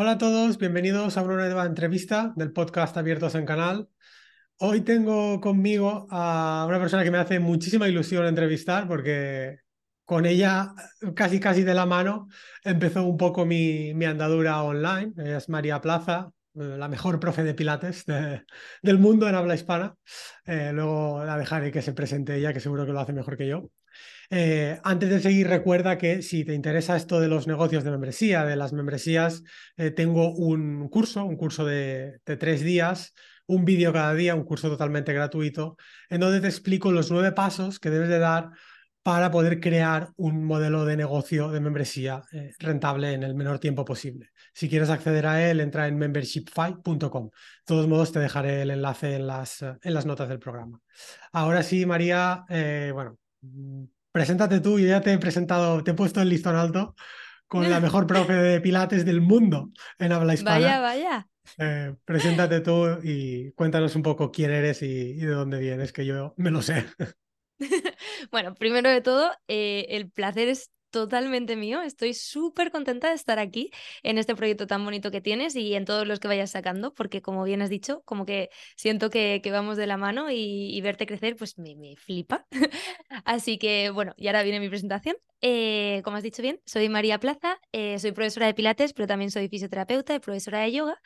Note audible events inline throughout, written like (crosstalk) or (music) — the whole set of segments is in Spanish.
Hola a todos, bienvenidos a una nueva entrevista del podcast Abiertos en Canal. Hoy tengo conmigo a una persona que me hace muchísima ilusión entrevistar porque con ella casi casi de la mano empezó un poco mi, mi andadura online. Es María Plaza, eh, la mejor profe de pilates del mundo en habla hispana. Eh, luego la dejaré que se presente ella, que seguro que lo hace mejor que yo. Eh, antes de seguir, recuerda que si te interesa esto de los negocios de membresía, de las membresías, eh, tengo un curso, un curso de, tres días, un vídeo cada día, un curso totalmente gratuito, en donde te explico los nueve pasos que debes de dar para poder crear un modelo de negocio de membresía eh, rentable en el menor tiempo posible. Si quieres acceder a él, entra en membershipfy.com. De todos modos, te dejaré el enlace en las, en las notas del programa. Ahora sí, María, bueno, Preséntate tú, yo ya te he presentado, te he puesto el listón alto con la mejor (laughs) profe de Pilates del mundo en habla hispana. Vaya, vaya. Eh, preséntate tú y cuéntanos un poco quién eres y, de dónde vienes, que yo me lo sé. (laughs) bueno, primero de todo, eh, el placer es totalmente mío. Estoy súper contenta de estar aquí en este proyecto tan bonito que tienes y en todos los que vayas sacando, porque como bien has dicho, como que siento que, vamos de la mano y, verte crecer, pues me, flipa. (laughs) Así que bueno, y ahora viene mi presentación. Eh, como has dicho bien, soy María Plaza, eh, soy profesora de Pilates, pero también soy fisioterapeuta y profesora de yoga.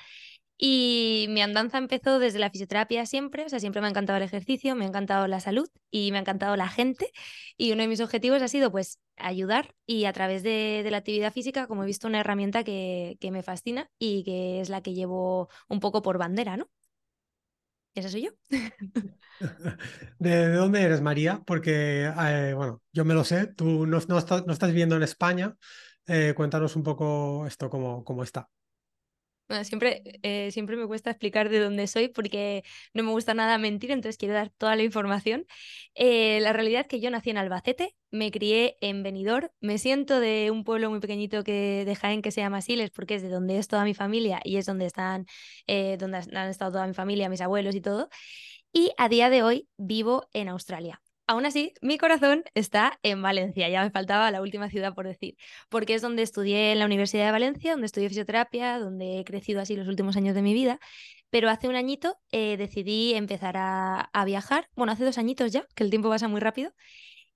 Y mi andanza empezó desde la fisioterapia siempre, o sea, siempre me ha encantado el ejercicio, me ha encantado la salud y me ha encantado la gente. Y uno de mis objetivos ha sido pues ayudar y a través de, la actividad física, como he visto, una herramienta que, me fascina y que es la que llevo un poco por bandera, ¿no? Esa soy yo. (laughs) (laughs) ¿De, dónde eres, María? Porque, eh, bueno, yo me lo sé, tú no, estás, viviendo en España. Eh, cuéntanos un poco esto, cómo está siempre, eh, siempre me cuesta explicar de dónde soy porque no me gusta nada mentir, entonces quiero dar toda la información. Eh, la realidad es que yo nací en Albacete, me crié en Benidorm, me siento de un pueblo muy pequeñito que de Jaén que se llama Siles porque es de donde es toda mi familia y es donde están, eh, donde han estado toda mi familia, mis abuelos y todo. Y a día de hoy vivo en Australia. Aún así, mi corazón está en Valencia, ya me faltaba la última ciudad por decir, porque es donde estudié en la Universidad de Valencia, donde estudié fisioterapia, donde he crecido así los últimos años de mi vida, pero hace un añito eh, decidí empezar a, viajar, bueno, hace dos añitos ya, que el tiempo pasa muy rápido,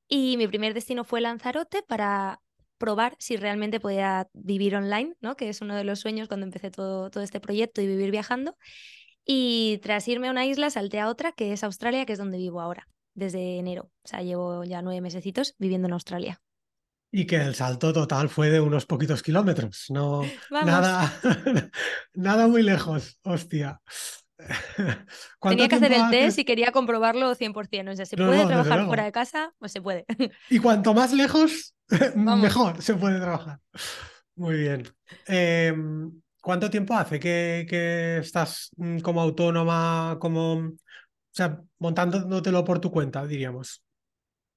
y mi primer destino fue Lanzarote para probar si realmente podía vivir online, ¿no? que es uno de los sueños cuando empecé todo, todo este proyecto y vivir viajando. Y tras irme a una isla, salté a otra, que es Australia, que es donde vivo ahora desde enero. O sea, llevo ya nueve mesecitos viviendo en Australia. Y que el salto total fue de unos poquitos kilómetros, no (laughs) nada, (laughs) nada muy lejos, hostia. (laughs) Tenía que hacer el test y quería comprobarlo 100%. O sea, ¿se puede trabajar fuera de casa? Pues se puede. Y cuanto más lejos, mejor se puede trabajar. Muy bien. Em, ¿Cuánto tiempo hace que, que, estás mm, como autónoma, como sea, montándotelo por tu cuenta, diríamos.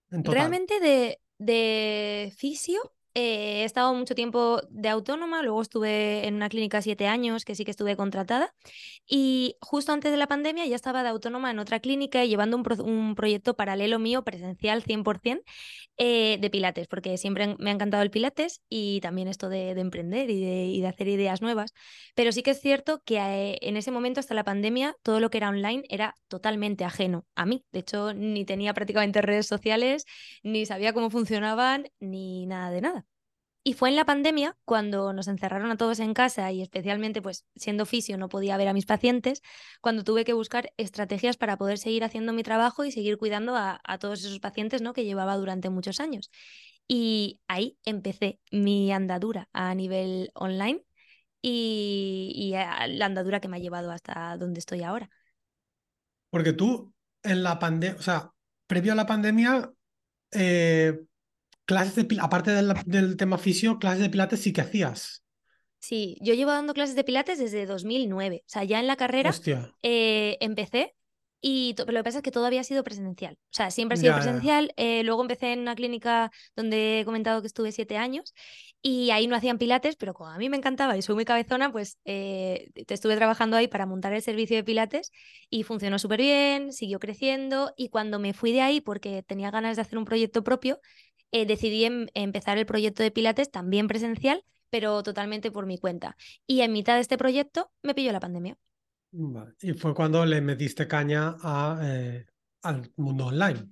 Realmente de, de fisio eh, he estado mucho tiempo de autónoma, luego estuve en una clínica siete años, que sí que estuve contratada, y justo antes de la pandemia ya estaba de autónoma en otra clínica llevando un, proyecto paralelo mío, presencial 100%, eh, de Pilates, porque siempre me ha encantado el Pilates y también esto de, emprender y de, hacer ideas nuevas. Pero sí que es cierto que eh, en ese momento, hasta la pandemia, todo lo que era online era totalmente ajeno a mí. De hecho, ni tenía prácticamente redes sociales, ni sabía cómo funcionaban, ni nada de nada. Y fue en la pandemia cuando nos encerraron a todos en casa y especialmente pues siendo fisio no podía ver a mis pacientes, cuando tuve que buscar estrategias para poder seguir haciendo mi trabajo y seguir cuidando a, todos esos pacientes ¿no? que llevaba durante muchos años. Y ahí empecé mi andadura a nivel online y, la andadura que me ha llevado hasta donde estoy ahora. Porque tú en la pandemia, o sea, previo a la pandemia, eh, clases de aparte del, tema fisio, clases de pilates sí que hacías. Sí, yo llevo dando clases de pilates desde 2009. O sea, ya en la carrera eh, empecé y lo que pasa es que todo había sido presencial. O sea, siempre ha sido presencial. Eh, luego empecé en una clínica donde he comentado que estuve siete años y ahí no hacían pilates, pero como a mí me encantaba y soy muy cabezona, pues eh, te estuve trabajando ahí para montar el servicio de pilates y funcionó súper bien, siguió creciendo y cuando me fui de ahí porque tenía ganas de hacer un proyecto propio, eh, decidí em, empezar el proyecto de Pilates también presencial, pero totalmente por mi cuenta. Y en mitad de este proyecto me pilló la pandemia. Y fue cuando le metiste caña eh, al mundo online.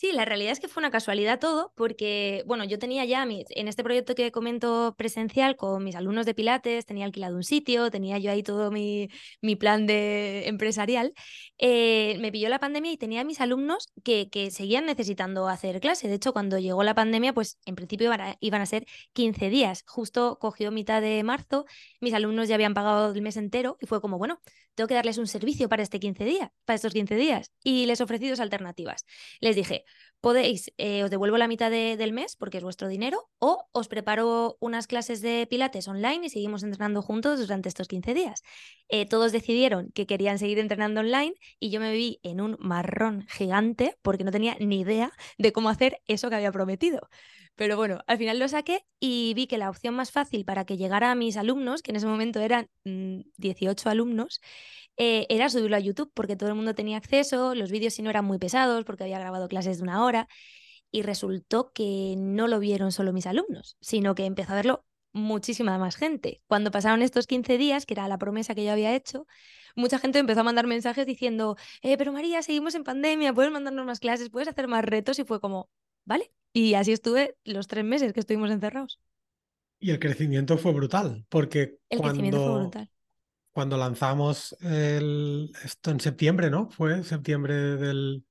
Sí, la realidad es que fue una casualidad todo, porque, bueno, yo tenía ya en este proyecto que comento presencial con mis alumnos de Pilates, tenía alquilado un sitio, tenía yo ahí todo mi, mi plan de empresarial. Eh, me pilló la pandemia y tenía mis alumnos que, que, seguían necesitando hacer clase. De hecho, cuando llegó la pandemia, pues en principio iban a, iban a ser 15 días. Justo cogió mitad de marzo, mis alumnos ya habían pagado el mes entero y fue como, bueno, tengo que darles un servicio para este 15 días, para estos 15 días. Y les ofrecí dos alternativas. Les dije, podéis, eh, os devuelvo la mitad del mes porque es vuestro dinero, o os preparo unas clases de pilates online y seguimos entrenando juntos durante estos 15 días. Eh, todos decidieron que querían seguir entrenando online y yo me vi en un marrón gigante porque no tenía ni idea de cómo hacer eso que había prometido. Pero bueno, al final lo saqué y vi que la opción más fácil para que llegara a mis alumnos, que en ese momento eran 18 mm, alumnos, eh, era subirlo a YouTube porque todo el mundo tenía acceso, los vídeos si no eran muy pesados porque había grabado clases de una hora y resultó que no lo vieron solo mis alumnos, sino que empezó a verlo muchísima más gente. Cuando pasaron estos 15 días, que era la promesa que yo había hecho, mucha gente empezó a mandar mensajes diciendo, eh, pero María, seguimos en pandemia, puedes mandarnos más clases, puedes hacer más retos y fue como, ¿vale? Y así estuve los tres meses que estuvimos encerrados. Y el crecimiento fue brutal, porque el cuando, crecimiento fue brutal. cuando lanzamos el, esto en septiembre, ¿no? Fue septiembre del...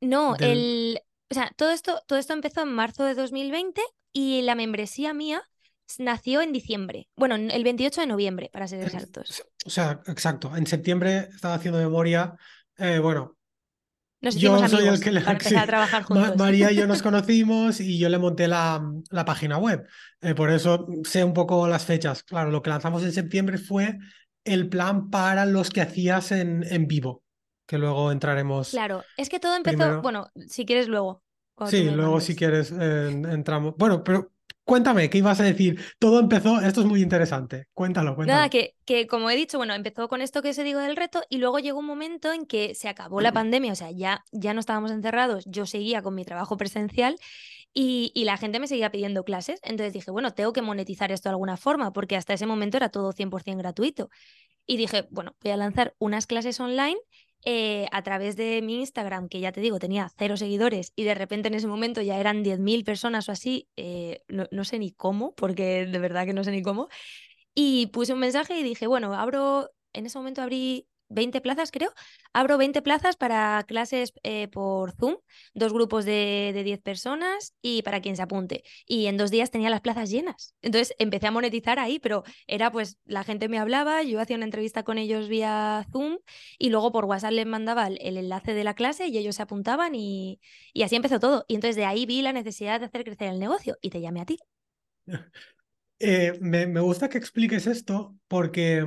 No, el... O sea, todo esto, todo esto empezó en marzo de 2020 y la membresía mía nació en diciembre. Bueno, el 28 de noviembre, para ser exactos. O sea, exacto. En septiembre estaba haciendo memoria. Eh, bueno, nos yo soy el que le... para empezar a trabajar juntos. María y yo nos (laughs) conocimos y yo le monté la, la página web. Eh, por eso sé un poco las fechas. Claro, lo que lanzamos en septiembre fue el plan para los que hacías en, en vivo, que luego entraremos. Claro, es que todo empezó, bueno, si quieres luego. Sí, luego si quieres entramos. Bueno, pero Cuéntame, ¿qué ibas a decir? Todo empezó, esto es muy interesante. Cuéntalo, cuéntalo. Nada, que, que como he dicho, bueno, empezó con esto que se digo del reto y luego llegó un momento en que se acabó la pandemia, o sea, ya, ya no estábamos encerrados, yo seguía con mi trabajo presencial y, y, la gente me seguía pidiendo clases. Entonces dije, bueno, tengo que monetizar esto de alguna forma, porque hasta ese momento era todo 100% gratuito. Y dije, bueno, voy a lanzar unas clases online eh, a través de mi Instagram, que ya te digo, tenía cero seguidores y de repente en ese momento ya eran 10.000 personas o así, eh, no, no, sé ni cómo, porque de verdad que no sé ni cómo. Y puse un mensaje y dije, bueno, abro, en ese momento abrí 20 plazas, creo. Abro 20 plazas para clases eh, por Zoom, dos grupos de, de 10 personas y para quien se apunte. Y en dos días tenía las plazas llenas. Entonces empecé a monetizar ahí, pero era pues la gente me hablaba, yo hacía una entrevista con ellos vía Zoom y luego por WhatsApp les mandaba el, enlace de la clase y ellos se apuntaban y, y así empezó todo. Y entonces de ahí vi la necesidad de hacer crecer el negocio y te llamé a ti. (laughs) Eh, me, me gusta que expliques esto porque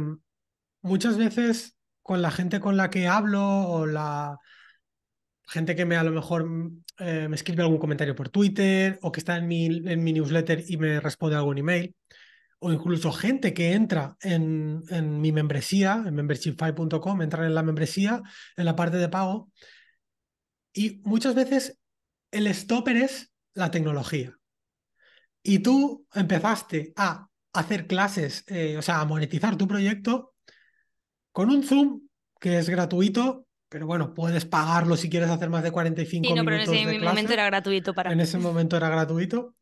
muchas veces con la gente con la que hablo o la gente que me a lo mejor eh, me escribe algún comentario por Twitter o que está en mi, en mi newsletter y me responde algún email o incluso gente que entra en, en mi membresía, en membershipfy.com, entran en la membresía, en la parte de pago y muchas veces el stopper es la tecnología. Y tú empezaste a hacer clases, eh, o sea, a monetizar tu proyecto con un Zoom que es gratuito, pero bueno, puedes pagarlo si quieres hacer más de 45 sí, no, pero en ese momento era gratuito para En ese momento era gratuito.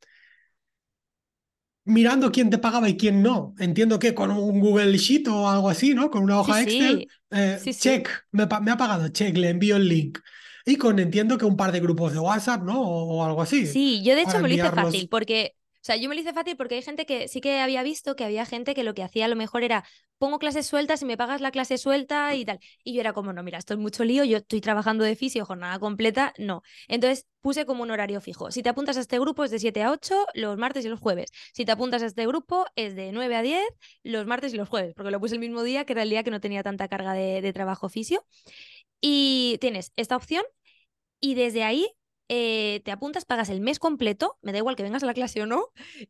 Mirando quién te pagaba y quién no. Entiendo que con un Google Sheet o algo así, ¿no? Con una hoja Excel. Eh, check, me, me, ha pagado, check, le envío el link. Y con entiendo que un par de grupos de WhatsApp, ¿no? O, algo así. Sí, yo de hecho me lo hice fácil, porque sea, yo me lo hice fácil porque hay gente que sí que había visto que había gente que lo que hacía a lo mejor era pongo clases sueltas y me pagas la clase suelta y tal. Y yo era como, no, mira, esto es mucho lío, yo estoy trabajando de fisio, jornada completa, no. Entonces puse como un horario fijo. Si te apuntas a este grupo es de 7 a 8 los martes y los jueves. Si te apuntas a este grupo es de 9 a 10 los martes y los jueves, porque lo puse el mismo día que era el día que no tenía tanta carga de, de trabajo fisio. Y tienes esta opción y desde ahí eh, te apuntas, pagas el mes completo, me da igual que vengas a la clase o no,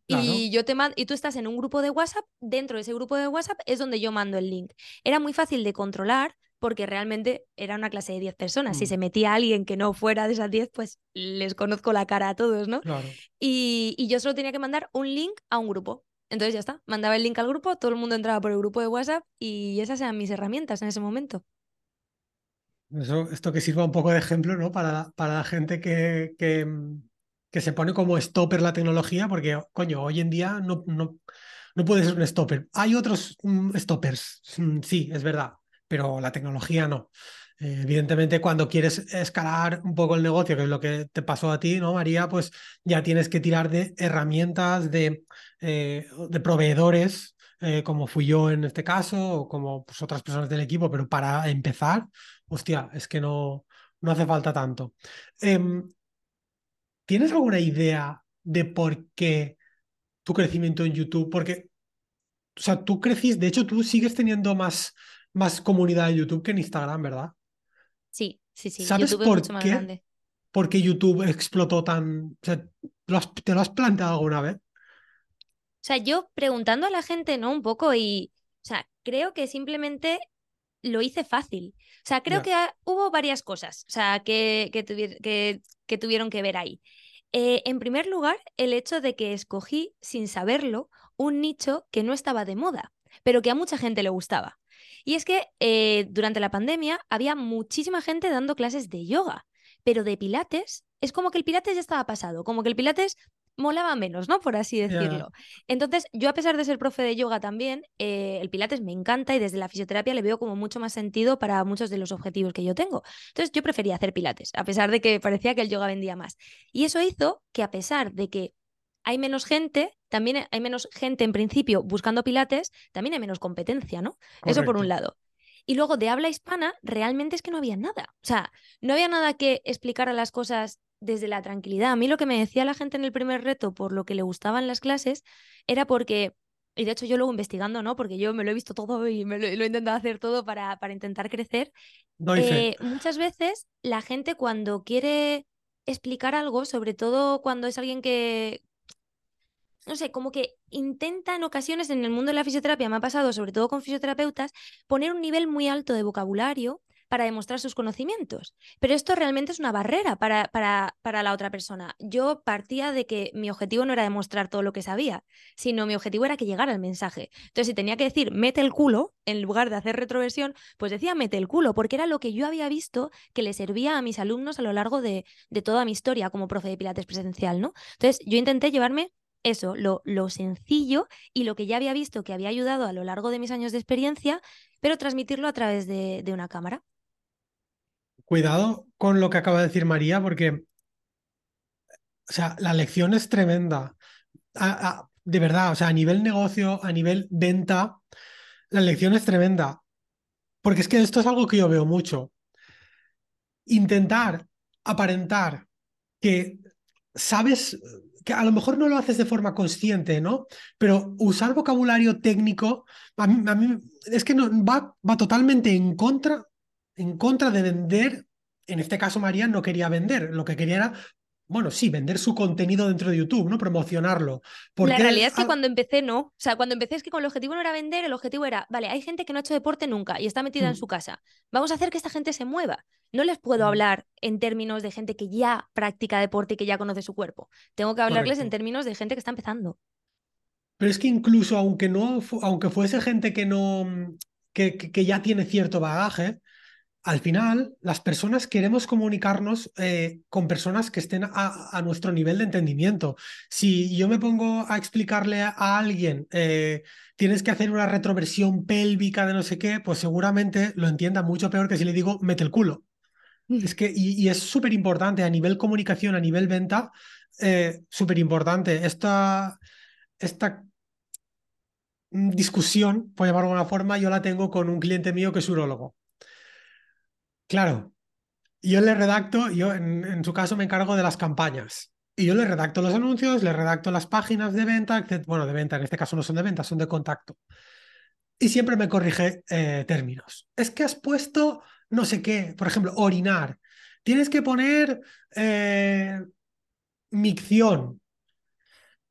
y yo te mando, y tú estás en un grupo de WhatsApp, dentro de ese grupo de WhatsApp es donde yo mando el link. Era muy fácil de controlar porque realmente era una clase de 10 personas. Si mm. se metía alguien que no fuera de esas 10, pues les conozco la cara a todos, ¿no? Y, y yo solo tenía que mandar un link a un grupo. Entonces ya está, mandaba el link al grupo, todo el mundo entraba por el grupo de WhatsApp y esas eran mis herramientas en ese momento. Eso, esto que sirva un poco de ejemplo, ¿no? Para, para la gente que, que, que, se pone como stopper la tecnología, porque, coño, hoy en día no, no, no puede ser un stopper. Hay otros mm, stoppers, mm, sí, es verdad, pero la tecnología no. Eh, evidentemente, cuando quieres escalar un poco el negocio, que es lo que te pasó a ti, ¿no, María? Pues ya tienes que tirar de herramientas, de, eh, de proveedores, eh, como fui yo en este caso, o como pues, otras personas del equipo, pero para empezar, hostia, es que no, no hace falta tanto. Em, ¿Tienes alguna idea de por qué tu crecimiento en YouTube? Porque, o sea, tú crecís, de hecho, tú sigues teniendo más, más comunidad en YouTube que en Instagram, ¿verdad? Sí, sí, sí. ¿Sabes YouTube por es mucho más qué? grande. ¿Por qué YouTube explotó tan... O sea, ¿te lo has planteado alguna vez? O sea, yo preguntando a la gente, ¿no? Un poco y, o sea, creo que simplemente lo hice fácil. O sea, creo que hubo varias cosas, o sea, que, que, que, tuvieron que ver ahí. Eh, en primer lugar, el hecho de que escogí, sin saberlo, un nicho que no estaba de moda, pero que a mucha gente le gustaba. Y es que eh, durante la pandemia había muchísima gente dando clases de yoga, pero de pilates es como que el pilates ya estaba pasado, como que el pilates molaba menos, ¿no? Por así decirlo. Entonces, yo a pesar de ser profe de yoga también, eh, el pilates me encanta y desde la fisioterapia le veo como mucho más sentido para muchos de los objetivos que yo tengo. Entonces, yo prefería hacer pilates, a pesar de que parecía que el yoga vendía más. Y eso hizo que a pesar de que hay menos gente, también hay menos gente en principio buscando pilates, también hay menos competencia, ¿no? Eso por un lado. Y luego de habla hispana, realmente es que no había nada. O sea, no había nada que explicara las cosas desde la tranquilidad. A mí lo que me decía la gente en el primer reto por lo que le gustaban las clases era porque, y de hecho yo luego investigando, ¿no? Porque yo me lo he visto todo y me lo, he intentado hacer todo para, para intentar crecer. Eh, muchas veces la gente cuando quiere explicar algo, sobre todo cuando es alguien que, no sé, como que intenta en ocasiones en el mundo de la fisioterapia, me ha pasado sobre todo con fisioterapeutas, poner un nivel muy alto de vocabulario para demostrar sus conocimientos. Pero esto realmente es una barrera para, para, para, la otra persona. Yo partía de que mi objetivo no era demostrar todo lo que sabía, sino mi objetivo era que llegara el mensaje. Entonces, si tenía que decir mete el culo, en lugar de hacer retroversión, pues decía mete el culo, porque era lo que yo había visto que le servía a mis alumnos a lo largo de, de toda mi historia como profe de Pilates presencial, ¿no? Entonces, yo intenté llevarme eso, lo, lo, sencillo y lo que ya había visto que había ayudado a lo largo de mis años de experiencia, pero transmitirlo a través de, una cámara. Cuidado con lo que acaba de decir María, porque o sea, la lección es tremenda. de verdad, o sea, a nivel negocio, a nivel venta, la lección es tremenda. Porque es que esto es algo que yo veo mucho. Intentar aparentar que sabes que a lo mejor no lo haces de forma consciente, ¿no? Pero usar vocabulario técnico, a mí, es que no, va, va totalmente en contra, en contra de vender. En este caso, María no quería vender, lo que quería era bueno, sí, vender su contenido dentro de YouTube, ¿no? Promocionarlo. Porque... La realidad es que cuando empecé no. O sea, cuando empecé es que con el objetivo no era vender, el objetivo era, vale, hay gente que no ha hecho deporte nunca y está metida en mm. su casa. Vamos a hacer que esta gente se mueva. No les puedo mm. hablar en términos de gente que ya practica deporte y que ya conoce su cuerpo. Tengo que hablarles en términos de gente que está empezando. Pero es que incluso aunque no, aunque fuese gente que no, que, que ya tiene cierto bagaje, al final, las personas queremos comunicarnos eh, con personas que estén a, nuestro nivel de entendimiento. Si yo me pongo a explicarle a, alguien, eh, tienes que hacer una retroversión pélvica de no sé qué, pues seguramente lo entienda mucho peor que si le digo, mete el culo. Es que, y, es súper importante a nivel comunicación, a nivel venta, eh, súper importante. Esta, esta discusión, por llamarlo de alguna forma, yo la tengo con un cliente mío que es urologo. Claro, yo le redacto, yo en, su caso me encargo de las campañas. Y yo le redacto los anuncios, le redacto las páginas de venta, bueno, de venta, en este caso no son de venta, son de contacto. Y siempre me corrige eh, términos. Es que has puesto no sé qué, por ejemplo, orinar. Tienes que poner eh, micción.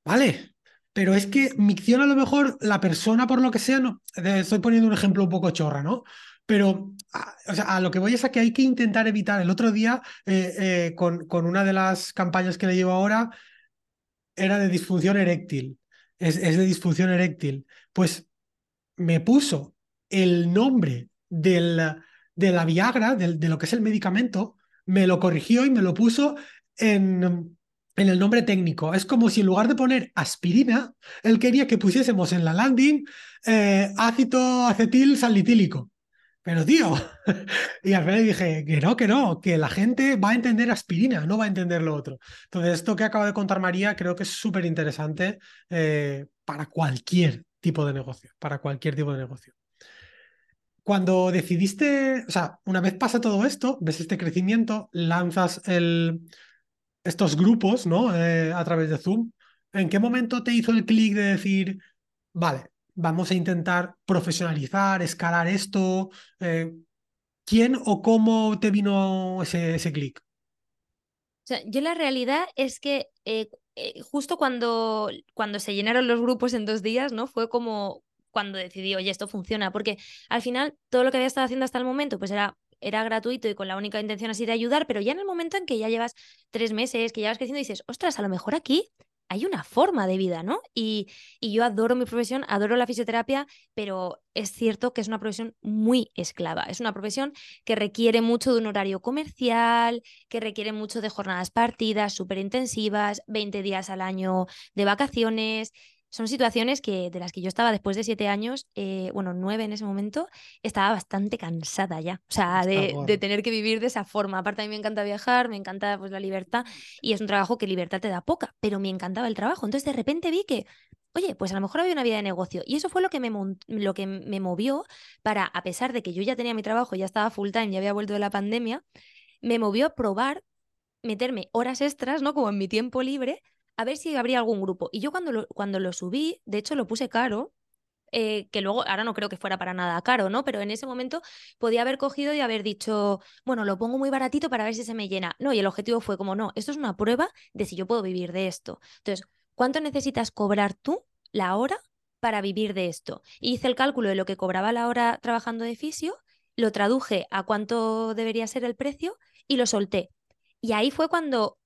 Vale, pero es que micción a lo mejor la persona por lo que sea, no, estoy poniendo un ejemplo un poco chorra, ¿no? Pero a, lo que voy es a que hay que intentar evitar. El otro día, eh, eh, con, una de las campañas que le llevo ahora, era de disfunción eréctil. es, de disfunción eréctil. Pues me puso el nombre del, de la Viagra, de lo que es el medicamento, me lo corrigió y me lo puso en, en el nombre técnico. Es como si en lugar de poner aspirina, él quería que pusiésemos en la landing eh, ácido acetil salitílico. Pero tío, (laughs) y al final dije que no, que no, que la gente va a entender aspirina, no va a entender lo otro. Entonces, esto que acaba de contar María creo que es súper interesante eh, para cualquier tipo de negocio, para cualquier tipo de negocio. Cuando decidiste, o sea, una vez pasa todo esto, ves este crecimiento, lanzas el, estos grupos, ¿no? Eh, a través de Zoom, ¿en qué momento te hizo el clic de decir, vale, vamos a intentar profesionalizar, escalar esto. Eh, ¿Quién o cómo te vino ese, clic? Yo la realidad es que eh, eh, justo cuando, cuando se llenaron los grupos en dos días, ¿no? Fue como cuando decidí, oye, esto funciona, porque al final todo lo que había estado haciendo hasta el momento, pues era era gratuito y con la única intención así de ayudar, pero ya en el momento en que ya llevas tres meses, que ya vas creciendo, dices, ostras, a lo mejor aquí hay una forma de vida, ¿no? Y, yo adoro mi profesión, adoro la fisioterapia, pero es cierto que es una profesión muy esclava. Es una profesión que requiere mucho de un horario comercial, que requiere mucho de jornadas partidas, súper intensivas, 20 días al año de vacaciones son situaciones que, de las que yo estaba después de siete años, eh, bueno, nueve en ese momento, estaba bastante cansada ya. O sea, de, tener que vivir de esa forma. Aparte, a mí me encanta viajar, me encanta pues, la libertad y es un trabajo que libertad te da poca, pero me encantaba el trabajo. Entonces, de repente vi que, oye, pues a lo mejor había una vida de negocio. Y eso fue lo que me, lo que me movió para, a pesar de que yo ya tenía mi trabajo, ya estaba full time, ya había vuelto de la pandemia, me movió a probar meterme horas extras, ¿no? Como en mi tiempo libre, a ver si habría algún grupo. Y yo cuando lo, cuando lo subí, de hecho lo puse caro, eh, que luego, ahora no creo que fuera para nada caro, ¿no? Pero en ese momento podía haber cogido y haber dicho, bueno, lo pongo muy baratito para ver si se me llena. No, y el objetivo fue como, no, esto es una prueba de si yo puedo vivir de esto. Entonces, ¿cuánto necesitas cobrar tú la hora para vivir de esto? hice el cálculo de lo que cobraba la hora trabajando de fisio, lo traduje a cuánto debería ser el precio y lo solté. Y ahí fue cuando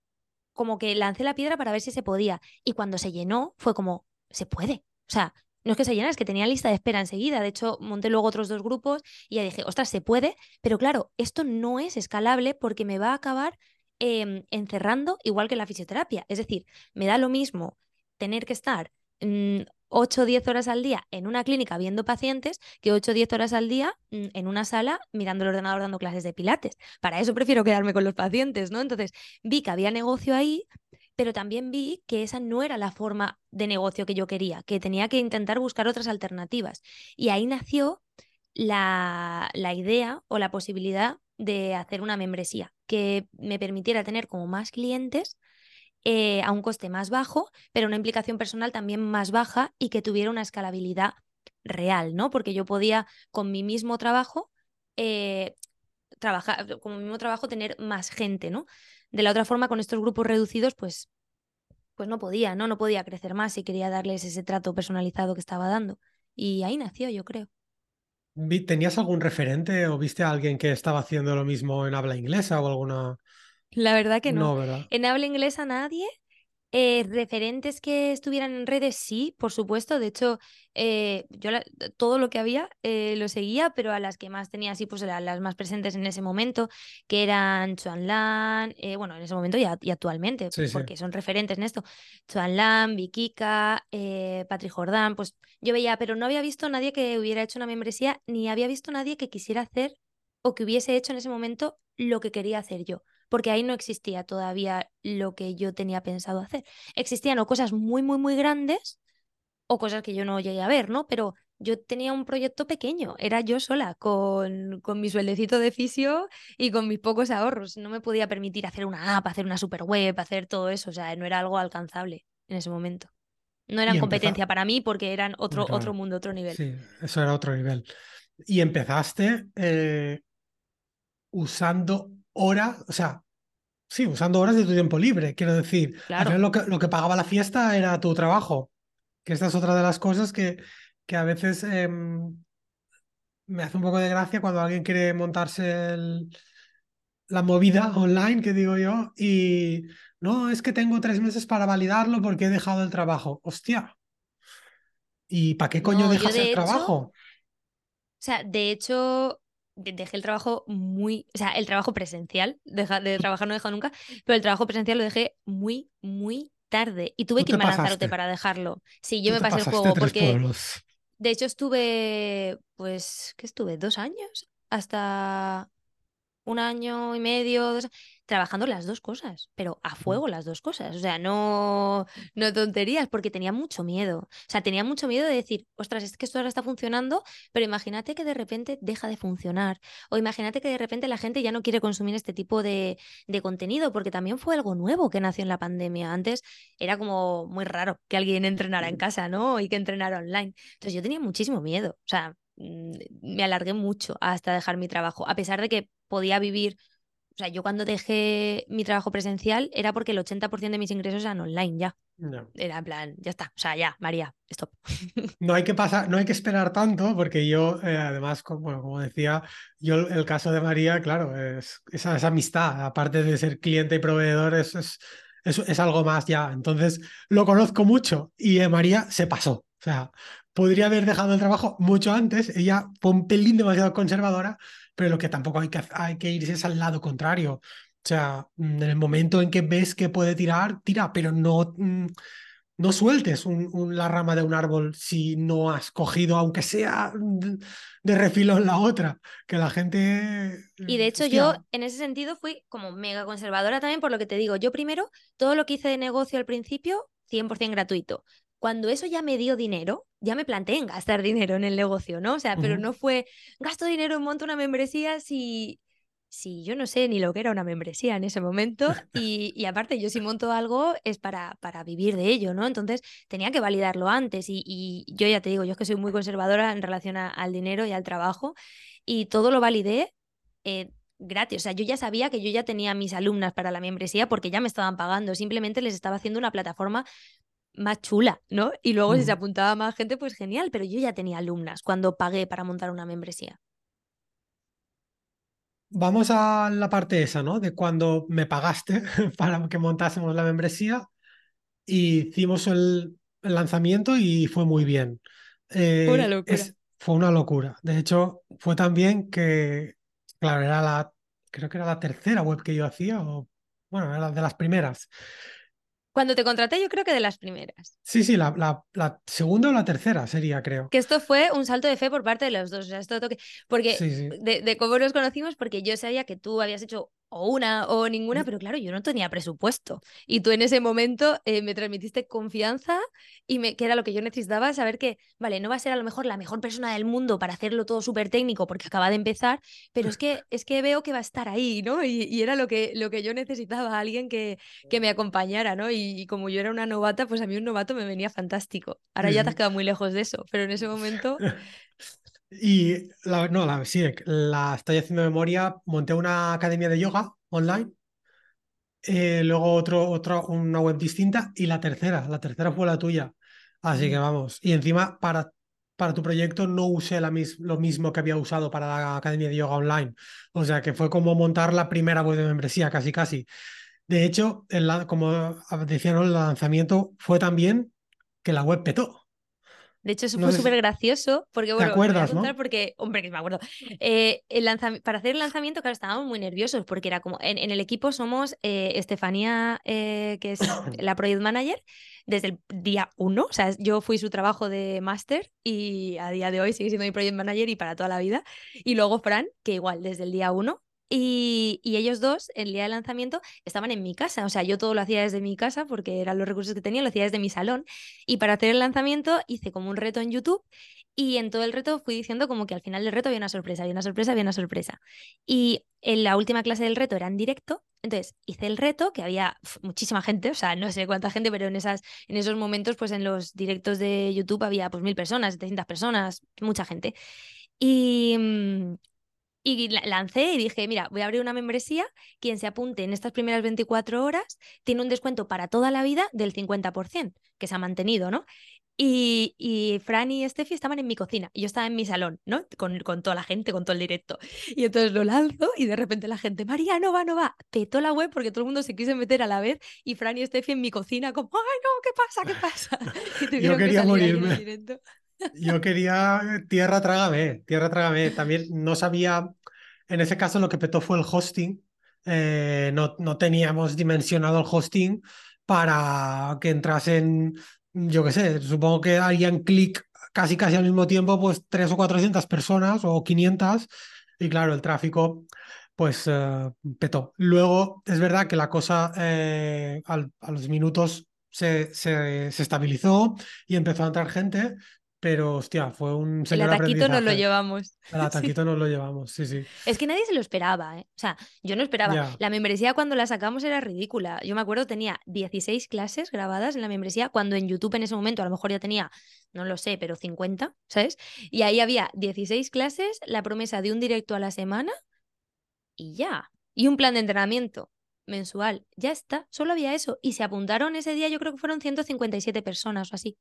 como que lancé la piedra para ver si se podía. Y cuando se llenó, fue como, se puede. O sea, no es que se llenara, es que tenía lista de espera enseguida. De hecho, monté luego otros dos grupos y ya dije, ostras, se puede. Pero claro, esto no es escalable porque me va a acabar em, encerrando igual que la fisioterapia. Es decir, me da lo mismo tener que estar mm, 8 o 10 horas al día en una clínica viendo pacientes que 8 o 10 horas al día mm, en una sala mirando el ordenador dando clases de pilates. Para eso prefiero quedarme con los pacientes, ¿no? Entonces vi que había negocio ahí, pero también vi que esa no era la forma de negocio que yo quería, que tenía que intentar buscar otras alternativas. Y ahí nació la, la idea o la posibilidad de hacer una membresía que me permitiera tener como más clientes eh, a un coste más bajo, pero una implicación personal también más baja y que tuviera una escalabilidad real, ¿no? Porque yo podía con mi mismo trabajo eh, trabajar, con mi mismo trabajo tener más gente, ¿no? De la otra forma, con estos grupos reducidos, pues, pues no podía, ¿no? No podía crecer más y quería darles ese trato personalizado que estaba dando. Y ahí nació, yo creo. ¿Tenías algún referente o viste a alguien que estaba haciendo lo mismo en habla inglesa o alguna la verdad que no. No. En habla inglesa nadie. Eh, referentes que estuvieran en redes, sí, por supuesto. De hecho, eh, yo todo lo que había eh, lo seguía, pero a las que más tenía así, pues eran las más presentes en ese momento, que eran Chuan Lan, bueno, en ese momento y, y actualmente, porque son referentes en esto. Chuan Lan, Vikika, Patrick Jordan, pues yo veía, pero no había visto nadie que hubiera hecho una membresía, ni había visto nadie que quisiera hacer o que hubiese hecho en ese momento lo que quería hacer yo porque ahí no existía todavía lo que yo tenía pensado hacer. Existían o cosas muy, muy, muy grandes o cosas que yo no llegué a ver, ¿no? Pero yo tenía un proyecto pequeño, era yo sola, con, con mi sueldecito de fisio y con mis pocos ahorros. No me podía permitir hacer una app, hacer una super web, hacer todo eso, o sea, no era algo alcanzable en ese momento. No eran competencia para mí porque eran otro, otro mundo, otro nivel. Sí, eso era otro nivel. Y empezaste eh, usando horas, o sea, sí, usando horas de tu tiempo libre, quiero decir. lo que, lo que pagaba la fiesta era tu trabajo, que esta es otra de las cosas que, que a veces em, me hace un poco de gracia cuando alguien quiere montarse la movida online, que digo yo, y no, es que tengo tres meses para validarlo porque he dejado el trabajo. Hostia, ¿Y para qué coño dejas el trabajo? O sea, de hecho, dejé el trabajo muy, o sea, el trabajo presencial, de trabajar no he dejado nunca, (laughs) pero el trabajo presencial lo dejé muy, muy tarde y tuve que irme a Lanzarote para dejarlo. Sí, yo me pasé el juego porque... De hecho, estuve, pues, ¿qué estuve? ¿Dos años? Hasta un año y medio, dos trabajando las dos cosas, pero a fuego las dos cosas. O sea, no, no tonterías, porque tenía mucho miedo. O sea, tenía mucho miedo de decir, ostras, es que esto ahora está funcionando, pero imagínate que de repente deja de funcionar. O imagínate que de repente la gente ya no quiere consumir este tipo de, de contenido, porque también fue algo nuevo que nació en la pandemia. Antes era como muy raro que alguien entrenara en casa, ¿no? Y que entrenara online. Entonces yo tenía muchísimo miedo. O sea, mm, me alargué mucho hasta dejar mi trabajo, a pesar de que podía vivir o sea, yo cuando dejé mi trabajo presencial era porque el 80% de mis ingresos eran online ya. Era en plan, ya está. O sea, ya, María, stop. (laughs) No hay que pasar, no hay que esperar tanto, porque yo, eh, además, como, como, decía, yo el caso de María, claro, es esa, esa amistad, aparte de ser cliente y proveedor, es, es, es, algo más ya. Entonces, lo conozco mucho y eh, María se pasó. O sea, podría haber dejado el trabajo mucho antes. Ella fue un pelín demasiado conservadora pero lo que tampoco hay que, hay que irse es al lado contrario. O sea, mm, en el momento en que ves que puede tirar, tira, pero no, mm, no sueltes la rama de un árbol si no has cogido, aunque sea de refilo en la otra, que la gente... Y de hecho yo en ese sentido fui como mega conservadora también por lo que te digo. Yo primero, todo lo que hice de negocio al principio, 100% gratuito cuando eso ya me dio dinero, ya me planteé en gastar (laughs) dinero en el negocio, ¿no? O sea, pero no fue, gasto dinero monto una membresía si, si yo no sé ni lo que era una membresía en ese momento. (laughs) Y, aparte, yo si monto algo es para, para vivir de ello, ¿no? Entonces tenía que validarlo antes. Y, yo ya te digo, yo es que soy muy conservadora en relación al dinero y al trabajo. Y todo lo validé. Eh, gratis, o sea, yo ya sabía que yo ya tenía mis alumnas para la membresía porque ya me estaban pagando, simplemente les estaba haciendo una plataforma más chula, ¿no? Y luego si se apuntaba más gente, pues genial, pero yo ya tenía alumnas cuando pagué para montar una membresía. Vamos a la parte esa, ¿no? De cuando me pagaste (laughs) para que montásemos la membresía y hicimos el, lanzamiento y fue muy bien. fue una eh, locura. fue una locura. De hecho, fue también que, claro, era la, creo que era la tercera web que yo hacía, o bueno, era de las primeras. Cuando te contraté, yo creo que de las primeras. Sí, sí, la, la, segunda o la tercera sería, creo. Que esto fue un salto de fe por parte de los dos. O sea, esto toque... Porque De, de, cómo nos conocimos, porque yo sabía que tú habías hecho o una o ninguna, pero claro, yo no tenía presupuesto. Y tú en ese momento eh, me transmitiste confianza y me, que era lo que yo necesitaba, saber que, vale, no va a ser a lo mejor la mejor persona del mundo para hacerlo todo súper técnico porque acaba de empezar, pero es que, es que veo que va a estar ahí, ¿no? Y, era lo que, lo que yo necesitaba, alguien que, que me acompañara, ¿no? Y, como yo era una novata, pues a mí un novato me venía fantástico. Ahora ya te has quedado muy lejos de eso, pero en ese momento... (laughs) Y la, no, la, sí, la estoy haciendo memoria. Monté una academia de yoga online. Eh, luego otro, otro, una web distinta. Y la tercera, la tercera fue la tuya. Así que vamos. Y encima, para, para tu proyecto no usé la lo mismo que había usado para la academia de yoga online. O sea que fue como montar la primera web de membresía, casi casi. De hecho, el, como decían, el lanzamiento fue también que la web petó. De hecho, eso fue súper gracioso, porque bueno, ¿Te acuerdas, ¿no? porque, hombre, que me acuerdo. Eh, el para hacer el lanzamiento, claro, estábamos muy nerviosos, porque era como, en, el equipo somos eh, Estefanía, eh, que es (coughs) la Project Manager, desde el día uno, o sea, yo fui su trabajo de máster y a día de hoy sigue siendo mi Project Manager y para toda la vida. Y luego Fran, que igual, desde el día uno, y, ellos dos, el día del lanzamiento, estaban en mi casa. O sea, yo todo lo hacía desde mi casa porque eran los recursos que tenía, lo hacía desde mi salón. Y para hacer el lanzamiento hice como un reto en YouTube y en todo el reto fui diciendo como que al final del reto había una sorpresa, había una sorpresa, había una sorpresa. Y en la última clase del reto era en directo. Entonces hice el reto, que había muchísima gente, o sea, no sé cuánta gente, pero en, esas, en esos momentos, pues en los directos de YouTube había pues mil personas, 700 personas, mucha gente. Y, mm, y lancé y dije, mira, voy a abrir una membresía, quien se apunte en estas primeras 24 horas tiene un descuento para toda la vida del 50%, que se ha mantenido, ¿no? Y, y Fran y Steffi estaban en mi cocina y yo estaba en mi salón, ¿no? Con, con, toda la gente, con todo el directo. Y entonces lo lanzo y de repente la gente, María, no va, no va. Petó la web porque todo el mundo se quiso meter a la vez y Fran y Steffi en mi cocina como, ay, no, ¿qué pasa? ¿Qué pasa? (laughs) yo quería morirme. Yo quería tierra trágame, tierra trágame. También no sabía, en ese caso lo que petó fue el hosting. Eh, no, no teníamos dimensionado el hosting para que entrasen yo qué sé, supongo que harían clic casi casi al mismo tiempo, pues tres o 400 personas o 500 y claro, el tráfico pues eh, petó. Luego es verdad que la cosa eh, a los minutos se, se, se, estabilizó y empezó a entrar gente, pero, hostia, fue un señor El ataquito nos lo llevamos. El (laughs) ataquito nos lo llevamos, sí, sí. Es que nadie se lo esperaba, ¿eh? O sea, yo no esperaba. La membresía cuando la sacamos era ridícula. Yo me acuerdo tenía 16 clases grabadas en la membresía, cuando en YouTube en ese momento a lo mejor ya tenía, no lo sé, pero 50, ¿sabes? Y ahí había 16 clases, la promesa de un directo a la semana y ya. Y un plan de entrenamiento mensual. Ya está, solo había eso. Y se apuntaron ese día, yo creo que fueron 157 personas o así.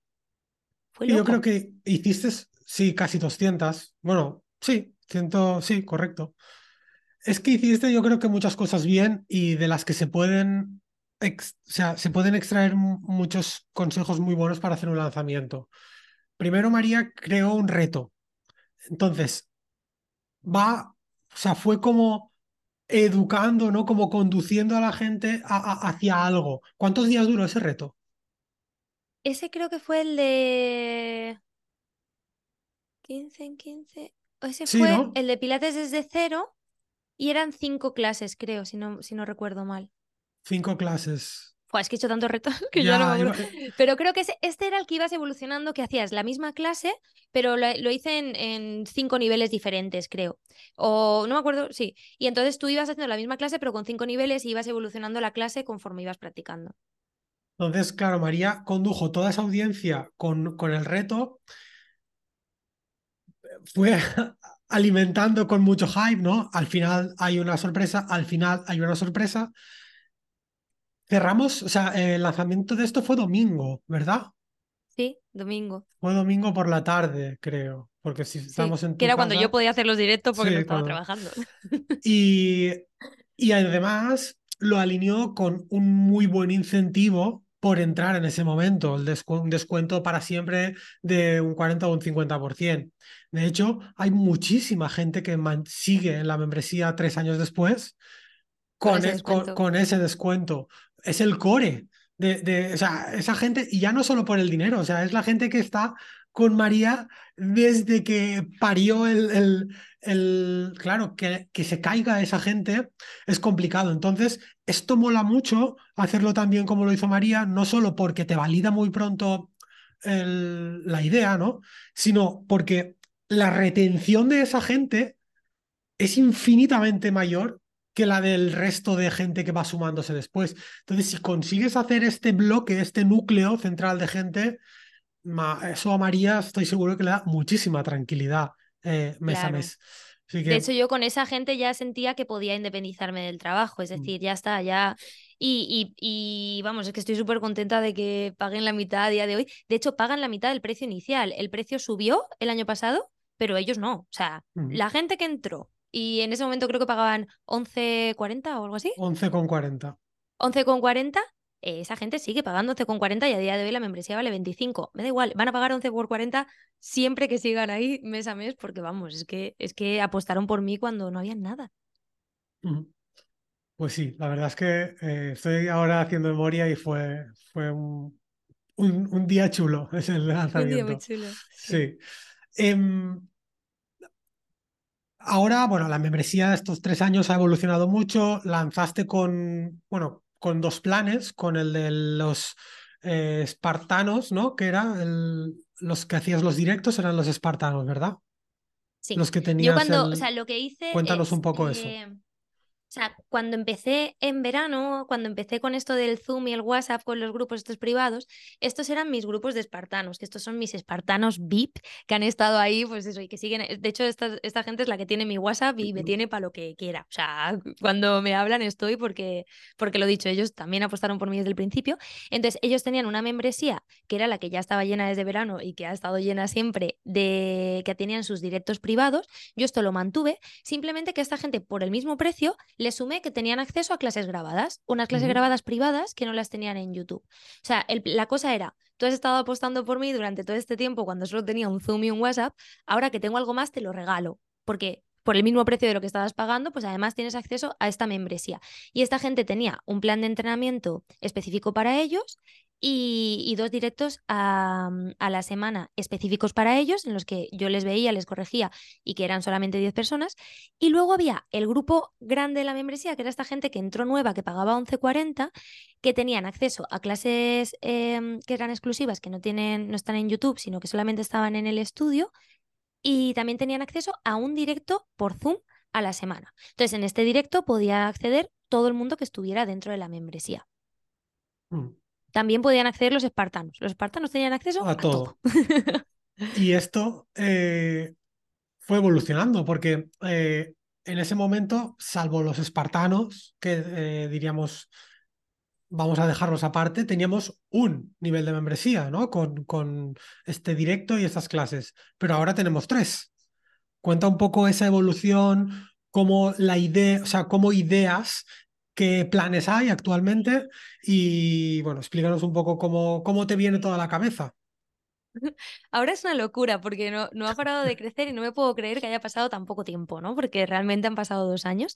Yo creo que hiciste, sí, casi 200. Bueno, sí, ciento, sí, correcto. Es que hiciste, yo creo que muchas cosas bien y de las que se pueden, o sea, se pueden extraer muchos consejos muy buenos para hacer un lanzamiento. Primero, María creó un reto. Entonces, va, o sea, fue como educando, ¿no? Como conduciendo a la gente hacia algo. ¿Cuántos días duró ese reto? Ese creo que fue el de 15 en 15. Ese fue el de Pilates desde cero y eran cinco clases, creo, si no, si no recuerdo mal. Cinco clases. Pues es que he hecho tantos retos (laughs) que ya, no me acuerdo. Pero creo que este era el que ibas evolucionando, que hacías la misma clase, pero lo, hice en, en, cinco niveles diferentes, creo. O no me acuerdo, sí. Y entonces tú ibas haciendo la misma clase, pero con cinco niveles y ibas evolucionando la clase conforme ibas practicando. Entonces, claro, María condujo toda esa audiencia con, con el reto, fue (laughs) alimentando con mucho hype, ¿no? Al final hay una sorpresa, al final hay una sorpresa. Cerramos, o sea, el lanzamiento de esto fue domingo, ¿verdad? Sí, domingo. Fue domingo por la tarde, creo, porque si estamos en... que era cuando yo podía hacer los directos porque no estaba trabajando. (laughs) Y, y además lo alineó con un muy buen incentivo por entrar en ese momento, el un descuento para siempre de un 40 o un 50%. De hecho, hay muchísima gente que sigue en la membresía tres años después con, ese, e, con, ese descuento. Es el core de, de, o sea, esa gente, y ya no solo por el dinero, o sea, es la gente que está con María desde que parió el, el, el claro, que, que, se caiga esa gente es complicado. Entonces, esto mola mucho hacerlo también como lo hizo María, no solo porque te valida muy pronto el, la idea, ¿no? Sino porque la retención de esa gente es infinitamente mayor que la del resto de gente que va sumándose después. Entonces, si consigues hacer este bloque, este núcleo central de gente, eso a María estoy seguro que le da muchísima tranquilidad eh, mes a mes. De hecho, yo con esa gente ya sentía que podía independizarme del trabajo, es mm. decir, ya está, ya... Y, y, vamos, es que estoy súper contenta de que paguen la mitad a día de hoy. De hecho, pagan la mitad del precio inicial. El precio subió el año pasado, pero ellos no. O sea, mm. la gente que entró y en ese momento creo que pagaban 11.40 o algo así. 11,40. 11,40 esa gente sigue pagando 11,40 y a día de hoy la membresía vale 25. Me da igual, van a pagar 11 por 40 siempre que sigan ahí mes a mes, porque vamos, es que, es que apostaron por mí cuando no había nada. Pues sí, la verdad es que eh, estoy ahora haciendo memoria y fue, fue un, un, día chulo, es el lanzamiento. Un día muy chulo. Sí. Em, ahora, bueno, la membresía de estos tres años ha evolucionado mucho. Lanzaste con, bueno, con dos planes, con el de los eh, espartanos, ¿no? Que era el, los que hacías los directos eran los espartanos, ¿verdad? Sí. Los que tenías. Yo cuando, o sea, lo que hice. Cuéntanos un poco eso. Eh, o O sea, cuando empecé en verano, cuando empecé con esto del Zoom y el WhatsApp con los grupos estos privados, estos eran mis grupos de espartanos, que estos son mis espartanos VIP que han estado ahí, pues eso, y que siguen. De hecho, esta, esta gente es la que tiene mi WhatsApp y me tiene para lo que quiera. O sea, (laughs) cuando me hablan estoy porque, porque lo dicho, ellos también apostaron por mí desde el principio. Entonces, ellos tenían una membresía que era la que ya estaba llena desde verano y que ha estado llena siempre, de que tenían sus directos privados. Yo esto lo mantuve, simplemente que esta gente, por el mismo precio, le sumé que tenían acceso a clases grabadas, unas clases grabadas privadas que no las tenían en YouTube. O sea, la cosa era, tú has estado apostando por mí durante todo este tiempo cuando solo tenía un Zoom y un WhatsApp, ahora que tengo algo más te lo regalo, porque por el mismo precio de lo que estabas pagando, pues además tienes acceso a esta membresía. Y esta gente tenía un plan de entrenamiento específico para ellos y, dos directos a, la semana específicos para ellos, en los que yo les veía, les corregía y que eran solamente 10 personas. Y luego había el grupo grande de la membresía, que era esta gente que entró nueva, que pagaba 11.40, que tenían acceso a clases em, que eran exclusivas, que no, tienen, no están en YouTube, sino que solamente estaban en el estudio. Y también tenían acceso a un directo por Zoom a la semana. Entonces, en este directo podía acceder todo el mundo que estuviera dentro de la membresía. Mm también podían acceder los espartanos. Los espartanos tenían acceso a, todo. y esto eh, fue evolucionando porque eh, en ese momento, salvo los espartanos, que eh, diríamos, vamos a dejarlos aparte, teníamos un nivel de membresía, ¿no? Con, con este directo y estas clases. Pero ahora tenemos tres. Cuenta un poco esa evolución, cómo la idea, o sea, cómo ideas qué planes hay actualmente y, bueno, explícanos un poco cómo, cómo te viene toda la cabeza. (laughs) Ahora es una locura porque no, no ha parado de crecer y no me puedo creer que haya pasado tan poco tiempo, ¿no? Porque realmente han pasado dos años.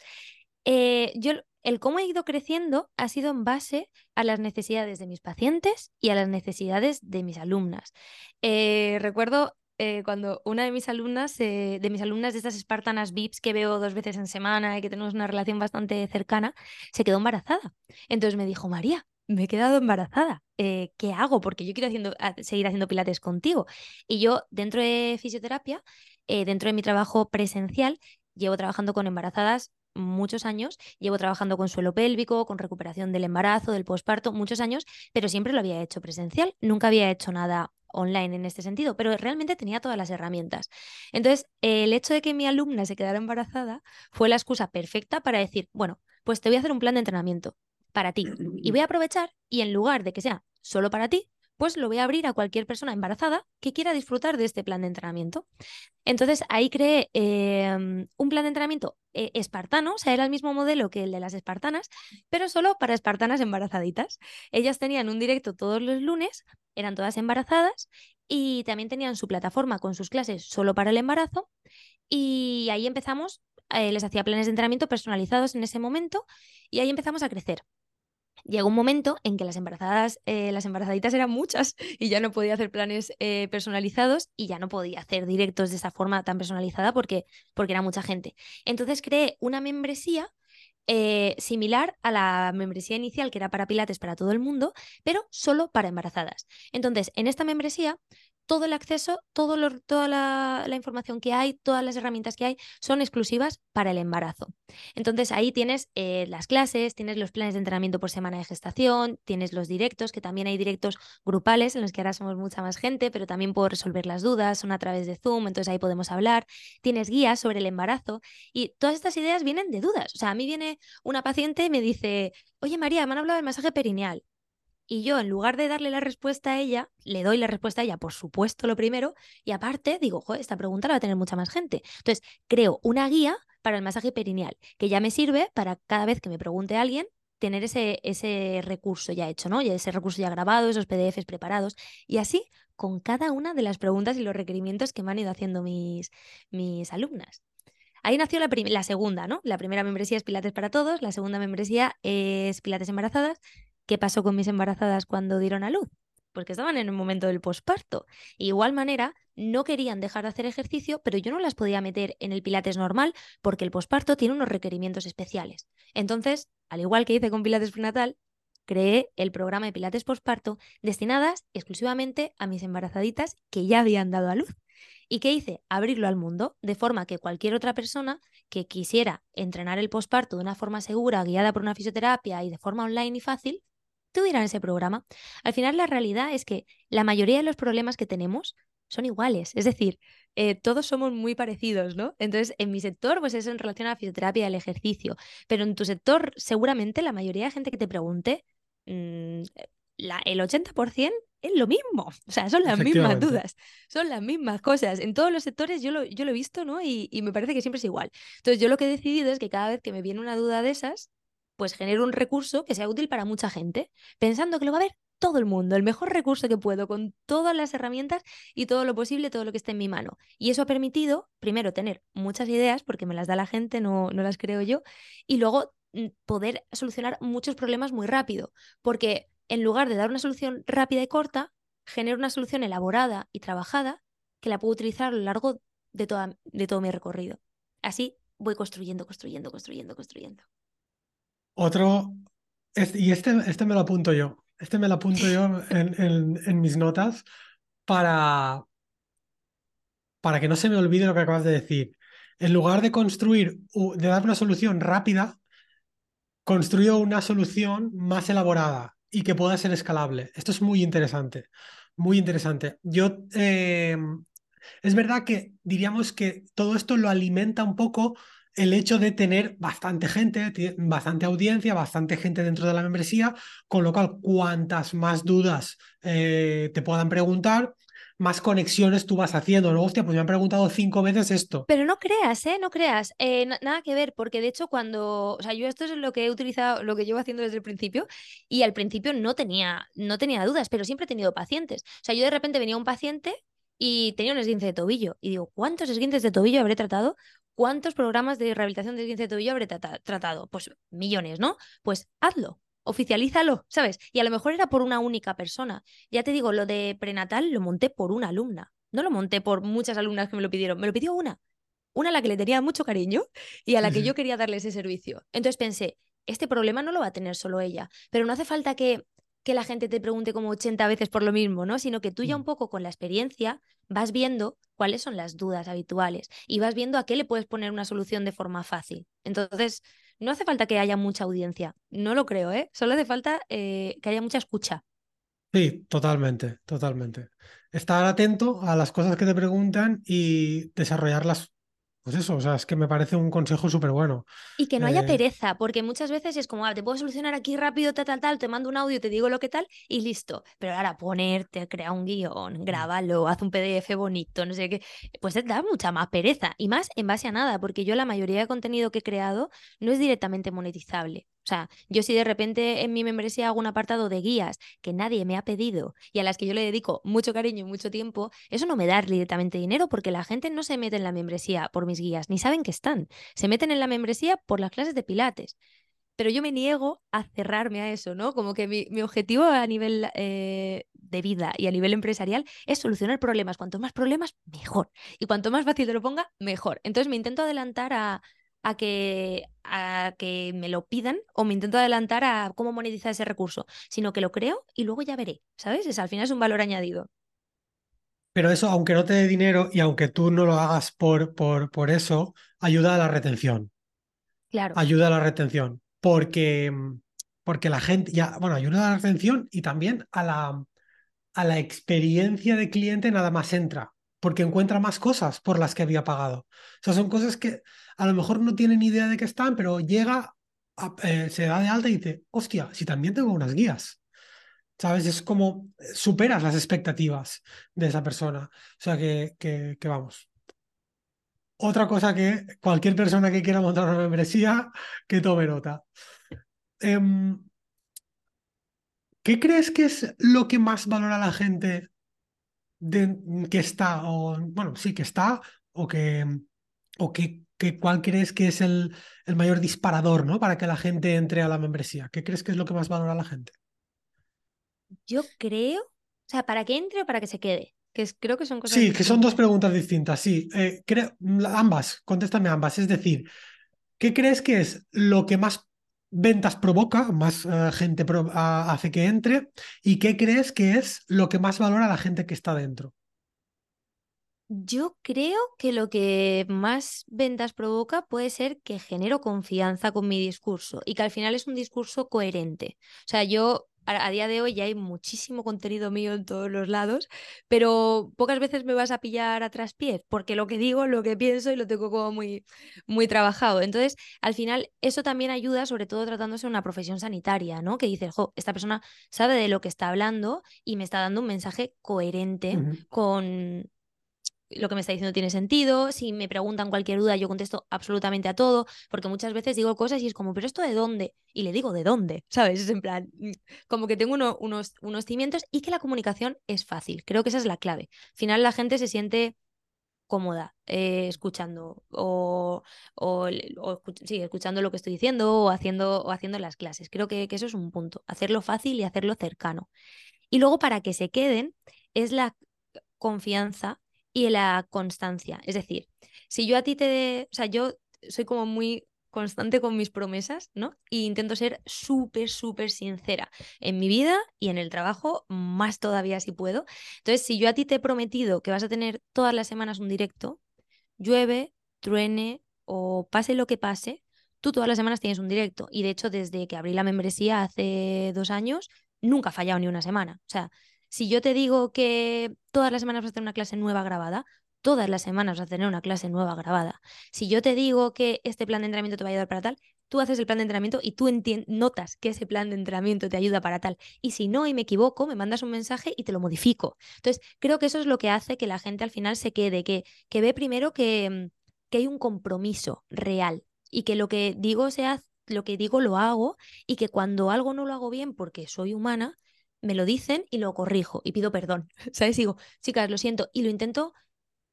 Eh, yo, el cómo he ido creciendo ha sido en base a las necesidades de mis pacientes y a las necesidades de mis alumnas. Eh, recuerdo eh, cuando una de mis alumnas, de mis alumnas de estas espartanas VIPs que veo dos veces en semana y que tenemos una relación bastante cercana, se quedó embarazada. Entonces me dijo, María, me he quedado embarazada. Eh, ¿Qué hago? Porque yo quiero seguir haciendo pilates contigo. Y yo, dentro de fisioterapia, eh, dentro de mi trabajo presencial, llevo trabajando con embarazadas muchos años, llevo trabajando con suelo pélvico, con recuperación del embarazo, del posparto, muchos años, pero siempre lo había hecho presencial, nunca había hecho nada online en este sentido, pero realmente tenía todas las herramientas. Entonces, el hecho de que mi alumna se quedara embarazada fue la excusa perfecta para decir, bueno, pues te voy a hacer un plan de entrenamiento para ti y voy a aprovechar y en lugar de que sea solo para ti, pues lo voy a abrir a cualquier persona embarazada que quiera disfrutar de este plan de entrenamiento. Entonces ahí creé em, un plan de entrenamiento eh, espartano, o sea, era el mismo modelo que el de las espartanas, pero solo para espartanas embarazaditas. Ellas tenían un directo todos los lunes, eran todas embarazadas y también tenían su plataforma con sus clases solo para el embarazo y ahí empezamos, eh, les hacía planes de entrenamiento personalizados en ese momento y ahí empezamos a crecer llegó un momento en que las embarazadas, eh, las embarazaditas eran muchas (laughs) y ya no podía hacer planes eh, personalizados y ya no podía hacer directos de esa forma tan personalizada porque, porque era mucha gente. Entonces creé una membresía eh, similar a la membresía inicial que era para Pilates para todo el mundo, pero solo para embarazadas. Entonces, en esta membresía todo el acceso, toda la, información que hay, todas las herramientas que hay son exclusivas para el embarazo. Entonces ahí tienes eh, las clases, tienes los planes de entrenamiento por semana de gestación, tienes los directos, que también hay directos grupales en los que ahora somos mucha más gente, pero también puedo resolver las dudas, son a través de Zoom, entonces ahí podemos hablar. Tienes guías sobre el embarazo y todas estas ideas vienen de dudas. O sea, a mí viene una paciente y me dice, oye María, me han hablado del masaje perineal y yo, en lugar de darle la respuesta a ella, le doy la respuesta a ella, por supuesto, lo primero, y aparte digo, Joder, esta pregunta la va a tener mucha más gente. Entonces, creo una guía para el masaje perineal, que ya me sirve para cada vez que me pregunte alguien, tener ese, ese recurso ya hecho, ¿no? Y ese recurso ya grabado, esos PDFs preparados, y así con cada una de las preguntas y los requerimientos que me han ido haciendo mis, mis alumnas. Ahí nació la, la segunda, ¿no? La primera membresía es Pilates para todos, la segunda membresía es Pilates embarazadas ¿Qué pasó con mis embarazadas cuando dieron a luz? Porque estaban en el momento del posparto. igual manera, no querían dejar de hacer ejercicio, pero yo no las podía meter en el Pilates normal porque el posparto tiene unos requerimientos especiales. Entonces, al igual que hice con Pilates prenatal, creé el programa de Pilates posparto destinadas exclusivamente a mis embarazaditas que ya habían dado a luz. ¿Y qué hice? Abrirlo al mundo, de forma que cualquier otra persona que quisiera entrenar el posparto de una forma segura, guiada por una fisioterapia y de forma online y fácil, tuviera ese programa. Al final la realidad es que la mayoría de los problemas que tenemos son iguales, es decir, eh, todos somos muy parecidos, ¿no? Entonces, en mi sector, pues es en relación a la fisioterapia y al ejercicio, pero en tu sector, seguramente la mayoría de gente que te pregunte, mm, el 80% es lo mismo, (laughs) o sea, son las mismas dudas, son las mismas cosas. En todos los sectores yo lo, yo lo he visto, ¿no? Y, y me parece que siempre es igual. Entonces, yo lo que he decidido es que cada vez que me viene una duda de esas, pues genero un recurso que sea útil para mucha gente, pensando que lo va a ver todo el mundo, el mejor recurso que puedo, con todas las herramientas y todo lo posible, todo lo que esté en mi mano. Y eso ha permitido, primero, tener muchas ideas, porque me las da la gente, no, no las creo yo, y luego mm, poder solucionar muchos problemas muy rápido, porque en lugar de dar una solución rápida y corta, genero una solución elaborada y trabajada que la puedo utilizar a lo largo de, toda, de todo mi recorrido. Así voy construyendo, construyendo, construyendo, construyendo. Otro, y este, este me lo apunto yo, este me lo apunto yo en, mis notas para, para que no se me olvide lo que acabas de decir. En lugar de construir, de dar una solución rápida, construyo una solución más elaborada y que pueda ser escalable. Esto es muy interesante, muy interesante. Yo, eh, es verdad que diríamos que todo esto lo alimenta un poco el hecho de tener bastante gente, bastante audiencia, bastante gente dentro de la membresía, con lo cual cuantas más dudas eh, te puedan preguntar, más conexiones tú vas haciendo, ¿no? Hostia, pues me han preguntado cinco veces esto. Pero no creas, ¿eh? No creas. Eh, nada que ver, porque de hecho cuando, o sea, yo esto es lo que he utilizado, lo que llevo haciendo desde el principio, y al principio no tenía, no tenía dudas, pero siempre he tenido pacientes. O sea, yo de repente venía un paciente y tenía un esguince de tobillo. Y digo, ¿cuántos esguinces de tobillo habré tratado? ¿Cuántos programas de rehabilitación del esguince de tobillo habré tratado? Pues millones, ¿no? Pues hazlo, oficialízalo, ¿sabes? Y a lo mejor era por una única persona. Ya te digo, lo de prenatal lo monté por una alumna. No lo monté por muchas alumnas que me lo pidieron, me lo pidió una. Una a la que le tenía mucho cariño y a la que yo quería darle ese servicio. Entonces pensé, este problema no lo va a tener solo ella, pero no hace falta que que la gente te pregunte como 80 veces por lo mismo, ¿no? Sino que tú ya un mm. poco con la experiencia vas viendo cuáles son las dudas habituales y vas viendo a qué le puedes poner una solución de forma fácil. Entonces, no hace falta que haya mucha audiencia, no lo creo, ¿eh? Solo hace falta eh, que haya mucha escucha. Sí, totalmente, totalmente. Estar atento a las cosas que te preguntan y desarrollarlas pues eso, o sea, es que me parece un consejo súper bueno. Y que no haya eh, pereza, porque muchas veces es como, ah, te puedo solucionar aquí rápido, tal, tal, tal, te mando un audio, te digo lo que tal y listo. Pero ahora ponerte, crea un guion, mm. grábalo, haz un PDF bonito, no sé qué, pues te da mucha más pereza y más en base a nada, porque yo la mayoría de contenido que he creado no es directamente monetizable. O sea, yo si de repente en mi membresía hago un apartado de guías que nadie me ha pedido y a las que yo le dedico mucho cariño y mucho tiempo, eso no me da directamente dinero porque la gente no se mete en la membresía por mis guías, ni saben que están. Se meten en la membresía por las clases de pilates. Pero yo me niego a cerrarme a eso, ¿no? Como que mi, objetivo a nivel eh, de vida y a nivel empresarial es solucionar problemas. Cuanto más problemas, mejor. Y cuanto más fácil te lo ponga, mejor. Entonces me intento adelantar a, a que, a que me lo pidan o me intento adelantar a cómo monetizar ese recurso, sino que lo creo y luego ya veré, ¿sabes? Es, al final es un valor añadido. Pero eso, aunque no te dé dinero y aunque tú no lo hagas por, por, por eso, ayuda a la retención. Claro. Ayuda a la retención. Porque, porque la gente, ya, bueno, ayuda a la retención y también a la, a la experiencia de cliente nada más entra, porque encuentra más cosas por las que había pagado. O sea, son cosas que a lo mejor no tiene ni idea de qué están, pero llega, eh, se da de alta y dice, hostia, si también tengo unas guías. ¿Sabes? Es como eh, superas las expectativas de esa persona. O sea que, que, vamos. Otra cosa que cualquier persona que quiera montar una membresía, que tome nota. Em, ¿Qué crees que es lo que más valora la gente de, que está, o bueno, sí, que está, o que, o que ¿cuál crees que es el, el, mayor disparador ¿no? para que la gente entre a la membresía? ¿Qué crees que es lo que más valora la gente? Yo creo, o sea, para que entre o para que se quede. Que creo que son cosas. Sí, que son dos preguntas distintas, sí. Eh, creo, ambas, contéstame ambas. Es decir, ¿qué crees que es lo que más ventas provoca, más eh, gente hace que entre? ¿Y qué crees que es lo que más valora la gente que está dentro? Yo creo que lo que más ventas provoca puede ser que genero confianza con mi discurso y que al final es un discurso coherente. O sea, yo a, día de hoy ya hay muchísimo contenido mío en todos los lados, pero pocas veces me vas a pillar a traspié, porque lo que digo, lo que pienso y lo tengo como muy, muy trabajado. Entonces, al final, eso también ayuda, sobre todo tratándose de una profesión sanitaria, ¿no? Que dices, jo, esta persona sabe de lo que está hablando y me está dando un mensaje coherente con lo que me está diciendo tiene sentido, si me preguntan cualquier duda yo contesto absolutamente a todo, porque muchas veces digo cosas y es como, pero esto de dónde? Y le digo, ¿de dónde? ¿Sabes? Es en plan, mm, como que tengo unos, unos cimientos y que la comunicación es fácil. Creo que esa es la clave. Al final la gente se siente cómoda eh, escuchando o, o, sí, escuchando lo que estoy diciendo o haciendo, o haciendo las clases. Creo que eso es un punto, hacerlo fácil y hacerlo cercano. Y luego para que se queden es la confianza y la constancia. Es decir, si yo a ti te... O sea, yo soy como muy constante con mis promesas, ¿no? Y intento ser súper, súper sincera en mi vida y en el trabajo, más todavía si puedo. Entonces, si yo a ti te he prometido que vas a tener todas las semanas un directo, llueve, truene o pase lo que pase, tú todas las semanas tienes un directo. Y de hecho, desde que abrí la membresía hace dos años, nunca ha fallado ni una semana. O sea, si yo te digo que todas las semanas vas a tener una clase nueva grabada, todas las semanas vas a tener una clase nueva grabada. Si yo te digo que este plan de entrenamiento te va a ayudar para tal, tú haces el plan de entrenamiento y tú notas que ese plan de entrenamiento te ayuda para tal. Y si no y me equivoco, me mandas un mensaje y te lo modifico. Entonces, creo que eso es lo que hace que la gente al final se quede, que, que ve primero que, que hay un compromiso real y que lo que digo se hace, lo que digo lo hago y que cuando algo no lo hago bien porque soy humana, me lo dicen y lo corrijo y pido perdón. (laughs) ¿Sabes? Digo, chicas, lo siento y lo intento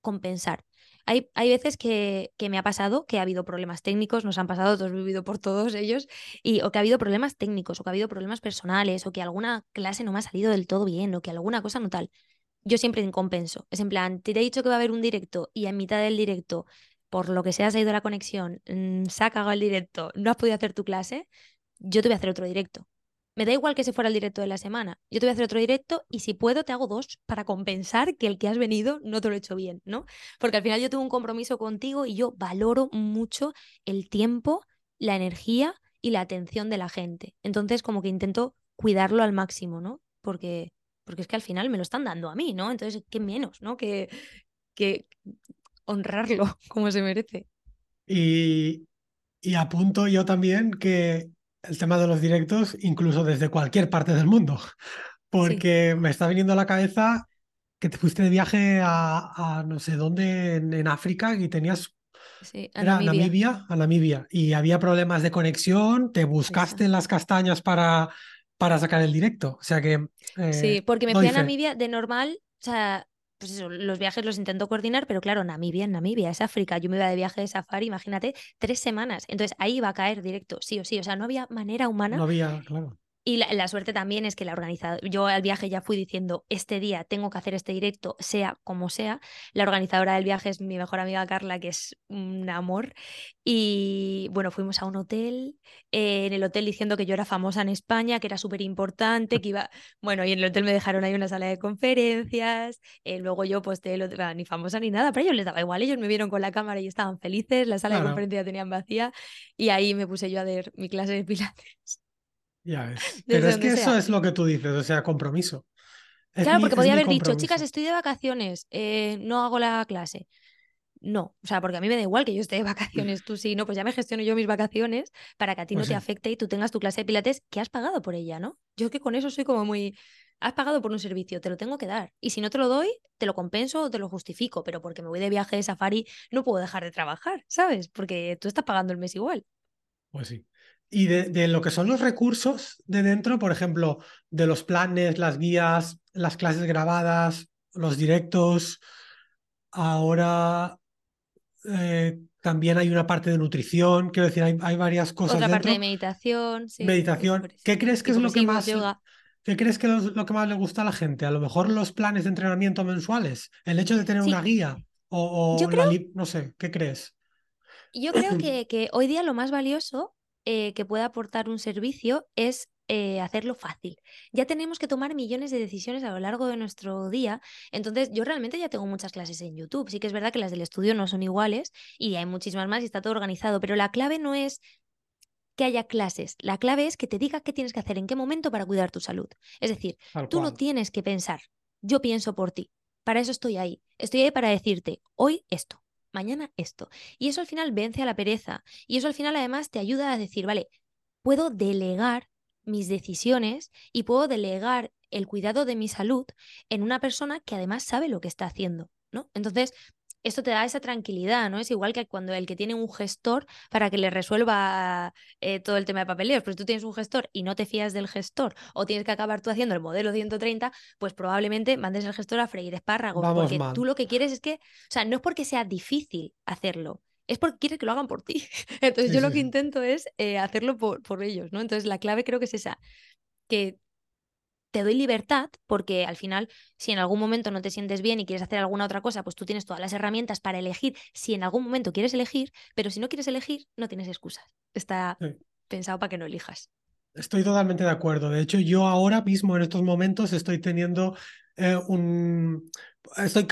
compensar. Hay, hay veces que, que, me ha pasado que ha habido problemas técnicos, nos han pasado, todos vivido por todos ellos, y, o que ha habido problemas técnicos, o que ha habido problemas personales, o que alguna clase no me ha salido del todo bien, o que alguna cosa no tal. Yo siempre compenso. Es en plan, te he dicho que va a haber un directo y en mitad del directo, por lo que sea, se ha ido la conexión, mm, se ha cagado el directo, no has podido hacer tu clase, yo te voy a hacer otro directo. Me da igual que se fuera el directo de la semana. Yo te voy a hacer otro directo y si puedo te hago dos para compensar que el que has venido no te lo he hecho bien, ¿no? Porque al final yo tengo un compromiso contigo y yo valoro mucho el tiempo, la energía y la atención de la gente. Entonces como que intento cuidarlo al máximo, ¿no? Porque, porque es que al final me lo están dando a mí, ¿no? Entonces, qué menos, ¿no? Que, que honrarlo (laughs) como se merece. Y, y apunto yo también que el tema de los directos incluso desde cualquier parte del mundo, (laughs) porque me está viniendo a la cabeza que te fuiste de viaje a, no sé dónde en, África y tenías... Sí, a Namibia. a Namibia, y había problemas de conexión, te buscaste en las castañas para, para sacar el directo, o sea que... sí, porque me fui a Namibia de normal, o sea, pues eso, los viajes los intento coordinar, pero claro, Namibia, Namibia, es África. Yo me iba de viaje de safari, imagínate, tres semanas. Entonces ahí iba a caer directo, sí o sí. O sea, no había manera humana. No había, claro. Y la, suerte también es que la organizadora, yo al viaje ya fui diciendo, este día tengo que hacer este directo, sea como sea. La organizadora del viaje es mi mejor amiga Carla, que es un amor. Y bueno, fuimos a un hotel, eh, en el hotel diciendo que yo era famosa en España, que era súper importante, que iba, bueno, y en el hotel me dejaron ahí una sala de conferencias. Eh, luego yo pues ni famosa ni nada, pero a ellos les daba igual, ellos me vieron con la cámara y estaban felices, la sala de conferencias tenían vacía y ahí me puse yo a ver mi clase de pilates. Ya ves. (laughs) Pero es que eso es lo que tú dices, o sea, compromiso. claro, porque podía haber dicho, chicas, estoy de vacaciones, eh, no hago la clase. No, o sea, porque a mí me da igual que yo esté de vacaciones, tú sí, no, pues ya me gestiono yo mis vacaciones para que a ti no pues te afecte y tú tengas tu clase de pilates que has pagado por ella, ¿no? Yo que con eso soy como muy, has pagado por un servicio, te lo tengo que dar. Y si no te lo doy, te lo compenso o te lo justifico, pero porque me voy de viaje de safari no puedo dejar de trabajar, ¿sabes? Porque tú estás pagando el mes igual. Pues sí. Y de, lo que son los recursos de dentro, por ejemplo, de los planes, las guías, las clases grabadas, los directos, ahora eh, también hay una parte de nutrición, quiero decir, hay, varias cosas. Otra parte de meditación. Sí, meditación. ¿Qué crees que es lo que más... ¿Qué crees que es lo que más le gusta a la gente? A lo mejor los planes de entrenamiento mensuales, el hecho de tener una guía o, no sé, ¿qué crees? Yo creo que, que hoy día lo más valioso eh, que pueda aportar un servicio es eh, hacerlo fácil. Ya tenemos que tomar millones de decisiones a lo largo de nuestro día. Entonces, yo realmente ya tengo muchas clases en YouTube. Sí que es verdad que las del estudio no son iguales y hay muchísimas más y está todo organizado, pero la clave no es que haya clases. La clave es que te diga qué tienes que hacer en qué momento para cuidar tu salud. Es decir, tú no tienes que pensar, yo pienso por ti. Para eso estoy ahí. Estoy ahí para decirte, hoy esto, mañana esto. Y eso al final vence a la pereza. Y eso al final además te ayuda a decir, vale, puedo delegar mis decisiones y puedo delegar el cuidado de mi salud en una persona que además sabe lo que está haciendo, ¿no? Entonces, esto te da esa tranquilidad, ¿no? Es igual que cuando el que tiene un gestor para que le resuelva eh, todo el tema de papeleos, pero si tú tienes un gestor y no te fías del gestor o tienes que acabar tú haciendo el modelo 130, pues probablemente mandes el gestor a freír espárragos, porque tú lo que quieres es que, o sea, no es porque sea difícil hacerlo, es porque quieres que lo hagan por ti. (laughs) Entonces yo lo que intento es eh, hacerlo por, por ellos, ¿no? Entonces la clave creo que es esa, que te doy libertad porque al final, si en algún momento no te sientes bien y quieres hacer alguna otra cosa, pues tú tienes todas las herramientas para elegir si en algún momento quieres elegir, pero si no quieres elegir, no tienes excusas. Está pensado para que no elijas. Estoy totalmente de acuerdo. De hecho, yo ahora mismo en estos momentos estoy teniendo eh, un... Estoy...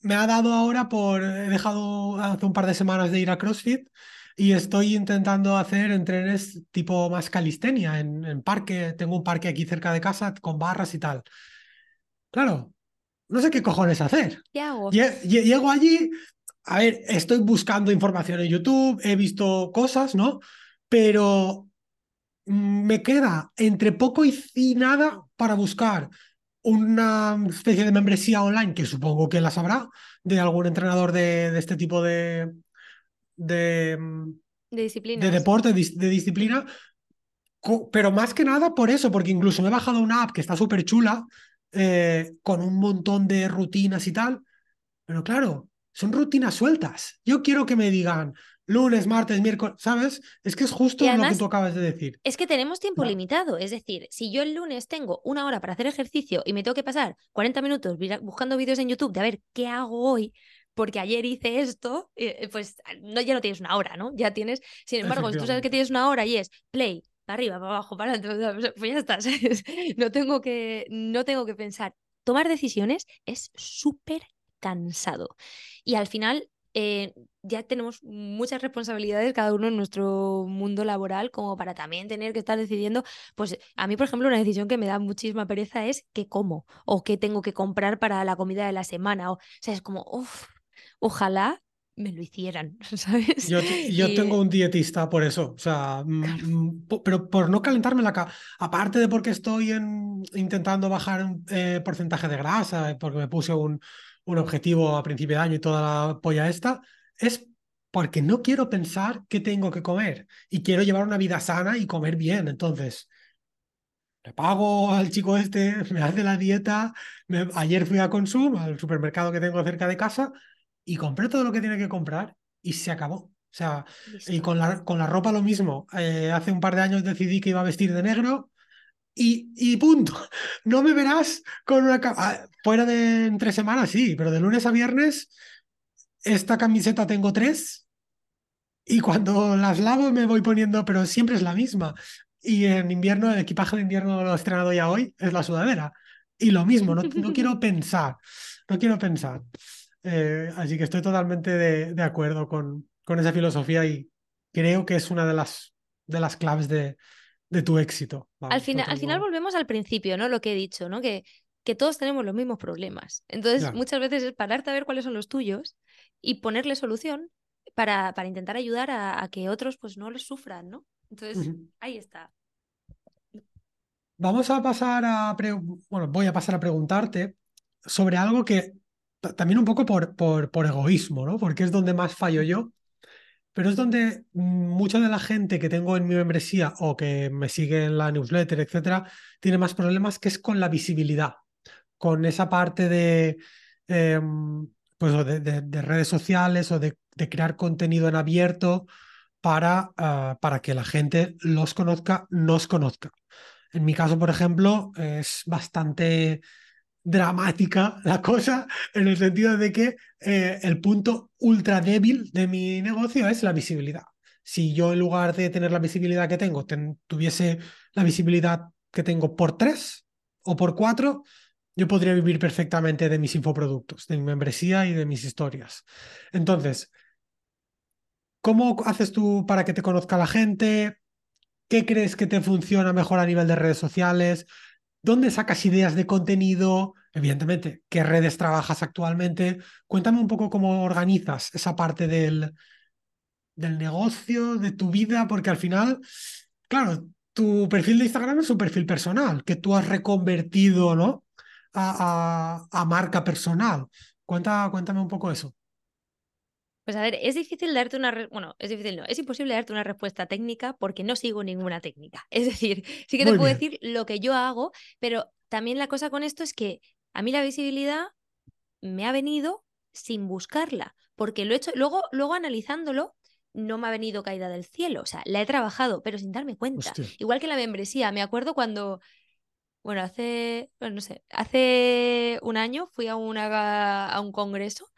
Me ha dado ahora por... He dejado hace un par de semanas de ir a CrossFit y estoy intentando hacer entrenes tipo más calistenia en, parque. Tengo un parque aquí cerca de casa con barras y tal. Claro, no sé qué cojones hacer. ¿Qué hago? Llego allí, a ver, estoy buscando información en YouTube, he visto cosas, ¿no? Pero mm, me queda entre poco y, nada para buscar una especie de membresía online, que supongo que las habrá, de algún entrenador de este tipo de, de, mm, de, de deporte, de, disciplina, pero más que nada por eso, porque incluso me he bajado una app que está súper chula, eh, con un montón de rutinas y tal, pero claro, son rutinas sueltas. Yo quiero que me digan lunes, martes, miércoles, ¿sabes? Es que es justo lo que tú acabas de decir. Es que tenemos tiempo limitado, es decir, si yo el lunes tengo una hora para hacer ejercicio y me tengo que pasar 40 minutos buscando vídeos en YouTube de a ver qué hago hoy, porque ayer hice esto, eh, pues ah, no, ya no tienes una hora, ¿no? Ya tienes, sin embargo, si tú sabes que tienes una hora y es play, para arriba, para abajo, para adelante, pues ya estás. (laughs) No tengo que, no tengo que pensar. Tomar decisiones es súper cansado. Y al final eh, ya tenemos muchas responsabilidades cada uno en nuestro mundo laboral como para también tener que estar decidiendo, pues a mí por ejemplo una decisión que me da muchísima pereza es qué como o qué tengo que comprar para la comida de la semana o, o sea, es como, uff, ojalá me lo hicieran, (laughs) ¿sabes? Yo, yo tengo un dietista por eso, o sea, mm, mm, pero por no calentarme la cabeza, aparte de porque estoy intentando bajar un eh, porcentaje de grasa, porque me puse un, un objetivo a principio de año y toda la polla esta, es porque no quiero pensar qué tengo que comer y quiero llevar una vida sana y comer bien, entonces le pago al chico este, (laughs) me hace la dieta, ayer fui a Consum, al supermercado que tengo cerca de casa, y compré todo lo que tiene que comprar y se acabó. O sea, y con la, con la ropa lo mismo. Eh, hace un par de años decidí que iba a vestir de negro y, y punto. (laughs) No me verás con una... Ah, fuera de entre semanas, sí, pero de lunes a viernes, esta camiseta tengo tres y cuando las lavo me voy poniendo, pero siempre es la misma. Y en invierno, el equipaje de invierno lo he estrenado ya hoy, es la sudadera. Y lo mismo, no, no (laughs) quiero pensar, no quiero pensar. Eh, así que estoy totalmente de, acuerdo con, con, esa filosofía y creo que es una de las, de las claves de, de tu éxito. al, final, al final volvemos al principio, ¿no? Lo que he dicho, ¿no? Que, que todos tenemos los mismos problemas. Entonces, muchas veces es pararte a ver cuáles son los tuyos y ponerle solución para, para intentar ayudar a, que otros pues no los sufran, ¿no? Entonces, ahí está. Vamos a pasar a, bueno, voy a pasar a preguntarte sobre algo que también un poco por, por, por egoísmo, ¿no? Porque es donde más fallo yo, pero es donde mucha de la gente que tengo en mi membresía o que me sigue en la newsletter, etcétera, tiene más problemas que es con la visibilidad, con esa parte de, em, pues, de, redes sociales o de, crear contenido en abierto para, ah, para que la gente los conozca, nos conozca. En mi caso, por ejemplo, es bastante dramática la cosa en el sentido de que eh, el punto ultra débil de mi negocio es la visibilidad. si yo en lugar de tener la visibilidad que tengo, tuviese la visibilidad que tengo por tres o por cuatro, yo podría vivir perfectamente de mis infoproductos, de mi membresía y de mis historias. Entonces, ¿cómo haces tú para que te conozca la gente? ¿Qué crees que te funciona mejor a nivel de redes sociales? ¿Dónde sacas ideas de contenido? Evidentemente, ¿qué redes trabajas actualmente? Cuéntame un poco cómo organizas esa parte del, del negocio, de tu vida, porque al final, claro, tu perfil de Instagram es un perfil personal que tú has reconvertido, ¿no? A, a, marca personal. Cuenta, cuéntame un poco eso. Pues a ver, es difícil darte una, bueno, es difícil no, es imposible darte una respuesta técnica porque no sigo ninguna técnica. Es decir, (laughs) sí que te puedo decir lo que yo hago, pero también la cosa con esto es que a mí la visibilidad me ha venido sin buscarla, porque lo he hecho, luego, luego analizándolo, no me ha venido caída del cielo, o sea, la he trabajado, pero sin darme cuenta. Igual que la membresía, me acuerdo cuando, bueno, hace, bueno, no sé, hace un año fui a, una, a un congreso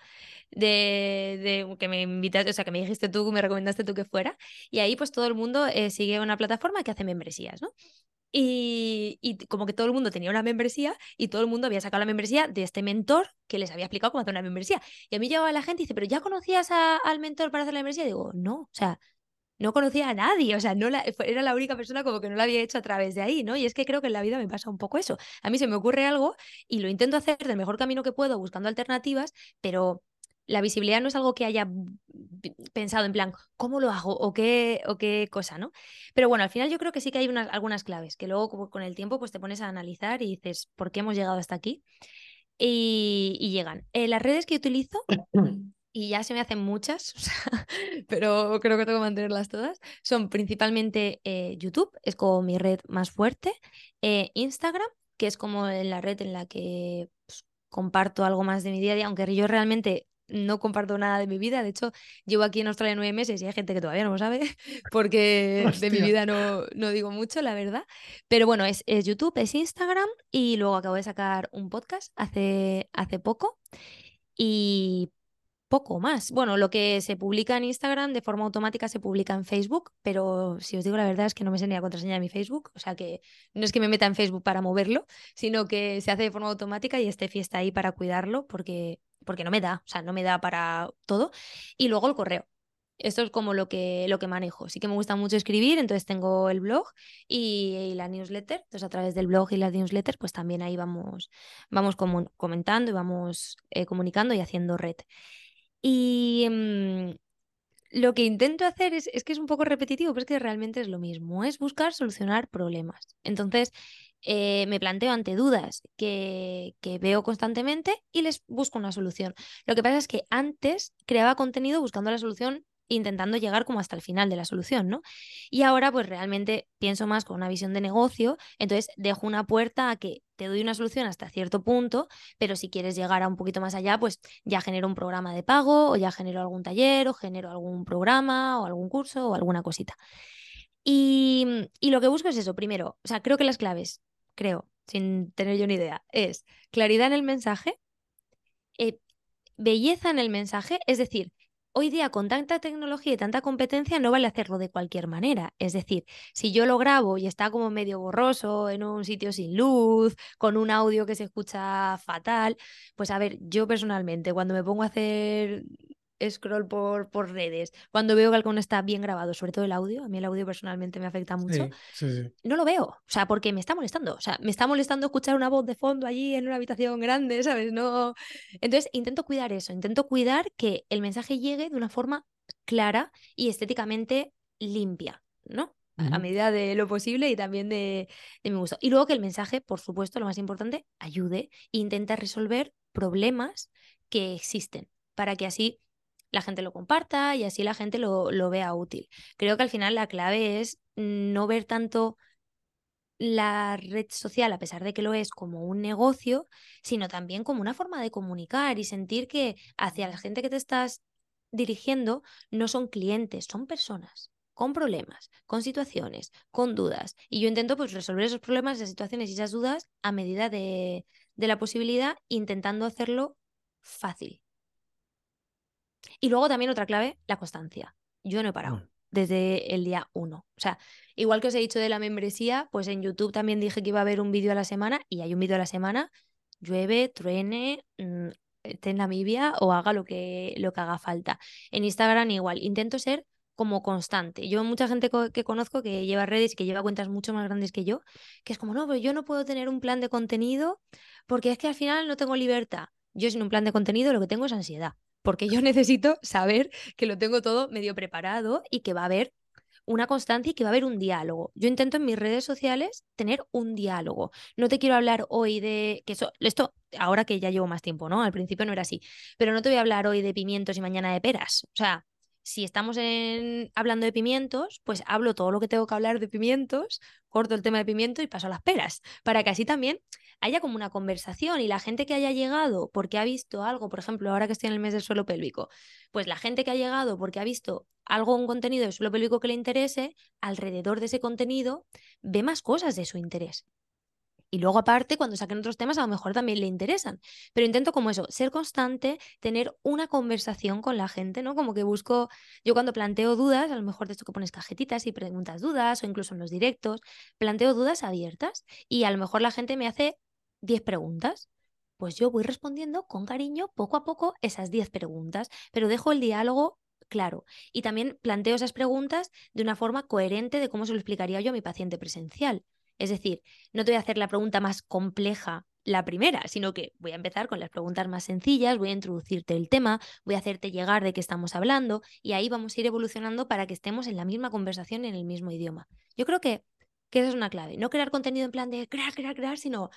de, de, que me invitaste, o sea, que me dijiste tú, me recomendaste tú que fuera, y ahí pues todo el mundo eh, sigue una plataforma que hace membresías, ¿no? Y, y, como que todo el mundo tenía una membresía y todo el mundo había sacado la membresía de este mentor que les había explicado cómo hacer una membresía. Y a mí llegaba la gente y dice, ¿pero ya conocías al mentor para hacer la membresía? Digo, no, o sea, no conocía a nadie, o sea, no la, era la única persona como que no la había hecho a través de ahí, ¿no? Y es que creo que en la vida me pasa un poco eso. A mí se me ocurre algo y lo intento hacer del mejor camino que puedo, buscando alternativas, pero la visibilidad no es algo que haya pensado en plan, ¿cómo lo hago? O qué, o qué cosa, ¿no? Pero bueno, al final yo creo que sí que hay unas, algunas claves que luego con el tiempo pues te pones a analizar y dices, ¿por qué hemos llegado hasta aquí? Y, llegan. Eh, las redes que utilizo, (clears throat) y ya se me hacen muchas, (laughs) pero creo que tengo que mantenerlas todas, son principalmente eh, YouTube, es como mi red más fuerte, eh, Instagram, que es como la red en la que pues, comparto algo más de mi día a día, aunque yo realmente no comparto nada de mi vida. De hecho, llevo aquí en Australia nueve meses y hay gente que todavía no lo sabe, (laughs) porque de mi vida no, no, digo mucho, la verdad. Pero bueno, es, es, YouTube, es Instagram y luego acabo de sacar un podcast hace, hace poco. Y poco más. Bueno, lo que se publica en Instagram de forma automática se publica en Facebook, pero si os digo la verdad es que no me sé la contraseña de mi Facebook, o sea que no es que me meta en Facebook para moverlo, sino que se hace de forma automática y esté fiesta ahí para cuidarlo porque porque no me da, o sea, no me da para todo. Y luego el correo. Esto es como lo que, lo que manejo. Sí que me gusta mucho escribir, entonces tengo el blog y, la newsletter. Entonces a través del blog y las newsletters, pues también ahí vamos, vamos comentando y vamos eh, comunicando y haciendo red. Y mm, lo que intento hacer es, es que es un poco repetitivo, pero es que realmente es lo mismo, es buscar solucionar problemas. Entonces, eh, me planteo ante dudas que, que, veo constantemente y les busco una solución. Lo que pasa es que antes creaba contenido buscando la solución intentando llegar como hasta el final de la solución, ¿no? Y ahora pues realmente pienso más con una visión de negocio, entonces dejo una puerta a que te doy una solución hasta cierto punto, pero si quieres llegar a un poquito más allá, pues ya genero un programa de pago o ya genero algún taller o genero algún programa o algún curso o alguna cosita. Y, lo que busco es eso, primero, o sea, creo que las claves creo, sin tener yo ni idea, es claridad en el mensaje, eh, belleza en el mensaje, es decir, hoy día con tanta tecnología y tanta competencia no vale hacerlo de cualquier manera. Es decir, si yo lo grabo y está como medio borroso en un sitio sin luz, con un audio que se escucha fatal, pues a ver, yo personalmente cuando me pongo a hacer scroll por, por redes, cuando veo que algo no está bien grabado, sobre todo el audio, a mí el audio personalmente me afecta mucho, no lo veo, o sea, porque me está molestando, o sea, me está molestando escuchar una voz de fondo allí en una habitación grande, ¿sabes? No... Entonces, intento cuidar eso, intento cuidar que el mensaje llegue de una forma clara y estéticamente limpia, ¿no? A medida de lo posible y también de, de mi gusto. Y luego que el mensaje, por supuesto, lo más importante, ayude e intenta resolver problemas que existen para que así la gente lo comparta y así la gente lo, lo vea útil. Creo que al final la clave es no ver tanto la red social, a pesar de que lo es como un negocio, sino también como una forma de comunicar y sentir que hacia la gente que te estás dirigiendo no son clientes, son personas con problemas, con situaciones, con dudas. Y yo intento pues resolver esos problemas, esas situaciones y esas dudas a medida de, de la posibilidad, intentando hacerlo fácil. Y luego también otra clave, la constancia. Yo no he parado. Mm. desde el día uno. O sea, igual que os he dicho de la membresía, pues en YouTube también dije que iba a haber un vídeo a la semana y hay un vídeo a la semana, llueve, truene, mm, esté en Namibia o haga lo que, lo que haga falta. En Instagram igual, intento ser como constante. Yo mucha gente que conozco que lleva redes y que lleva cuentas mucho más grandes que yo, que es como, no, pero yo no puedo tener un plan de contenido porque es que al final no tengo libertad. Yo sin un plan de contenido lo que tengo es ansiedad, porque yo (laughs) necesito saber que lo tengo todo medio preparado y que va a haber una constancia y que va a haber un diálogo. Yo intento en mis redes sociales tener un diálogo. No te quiero hablar hoy de que esto ahora que ya llevo más tiempo, ¿no? Al principio no era así, pero no te voy a hablar hoy de pimientos y mañana de peras. O sea, si estamos en, hablando de pimientos, pues hablo todo lo que tengo que hablar de pimientos, corto el tema de pimientos y paso a las peras, para que así también haya como una conversación y la gente que haya llegado porque ha visto algo, por ejemplo, ahora que estoy en el mes del suelo pélvico, pues la gente que ha llegado porque ha visto algo, un contenido del suelo pélvico que le interese, alrededor de ese contenido ve más cosas de su interés. Y luego aparte, cuando saquen otros temas, a lo mejor también le interesan. Pero intento como eso, ser constante, tener una conversación con la gente, ¿no? Como que busco, yo cuando planteo dudas, a lo mejor de esto que pones cajetitas y preguntas dudas, o incluso en los directos, planteo dudas abiertas y a lo mejor la gente me hace 10 preguntas, pues yo voy respondiendo con cariño poco a poco esas 10 preguntas, pero dejo el diálogo claro. Y también planteo esas preguntas de una forma coherente de cómo se lo explicaría yo a mi paciente presencial. Es decir, no te voy a hacer la pregunta más compleja la primera, sino que voy a empezar con las preguntas más sencillas, voy a introducirte el tema, voy a hacerte llegar de qué estamos hablando y ahí vamos a ir evolucionando para que estemos en la misma conversación y en el mismo idioma. Yo creo que, que esa es una clave, no crear contenido en plan de crear, crear, crear, sino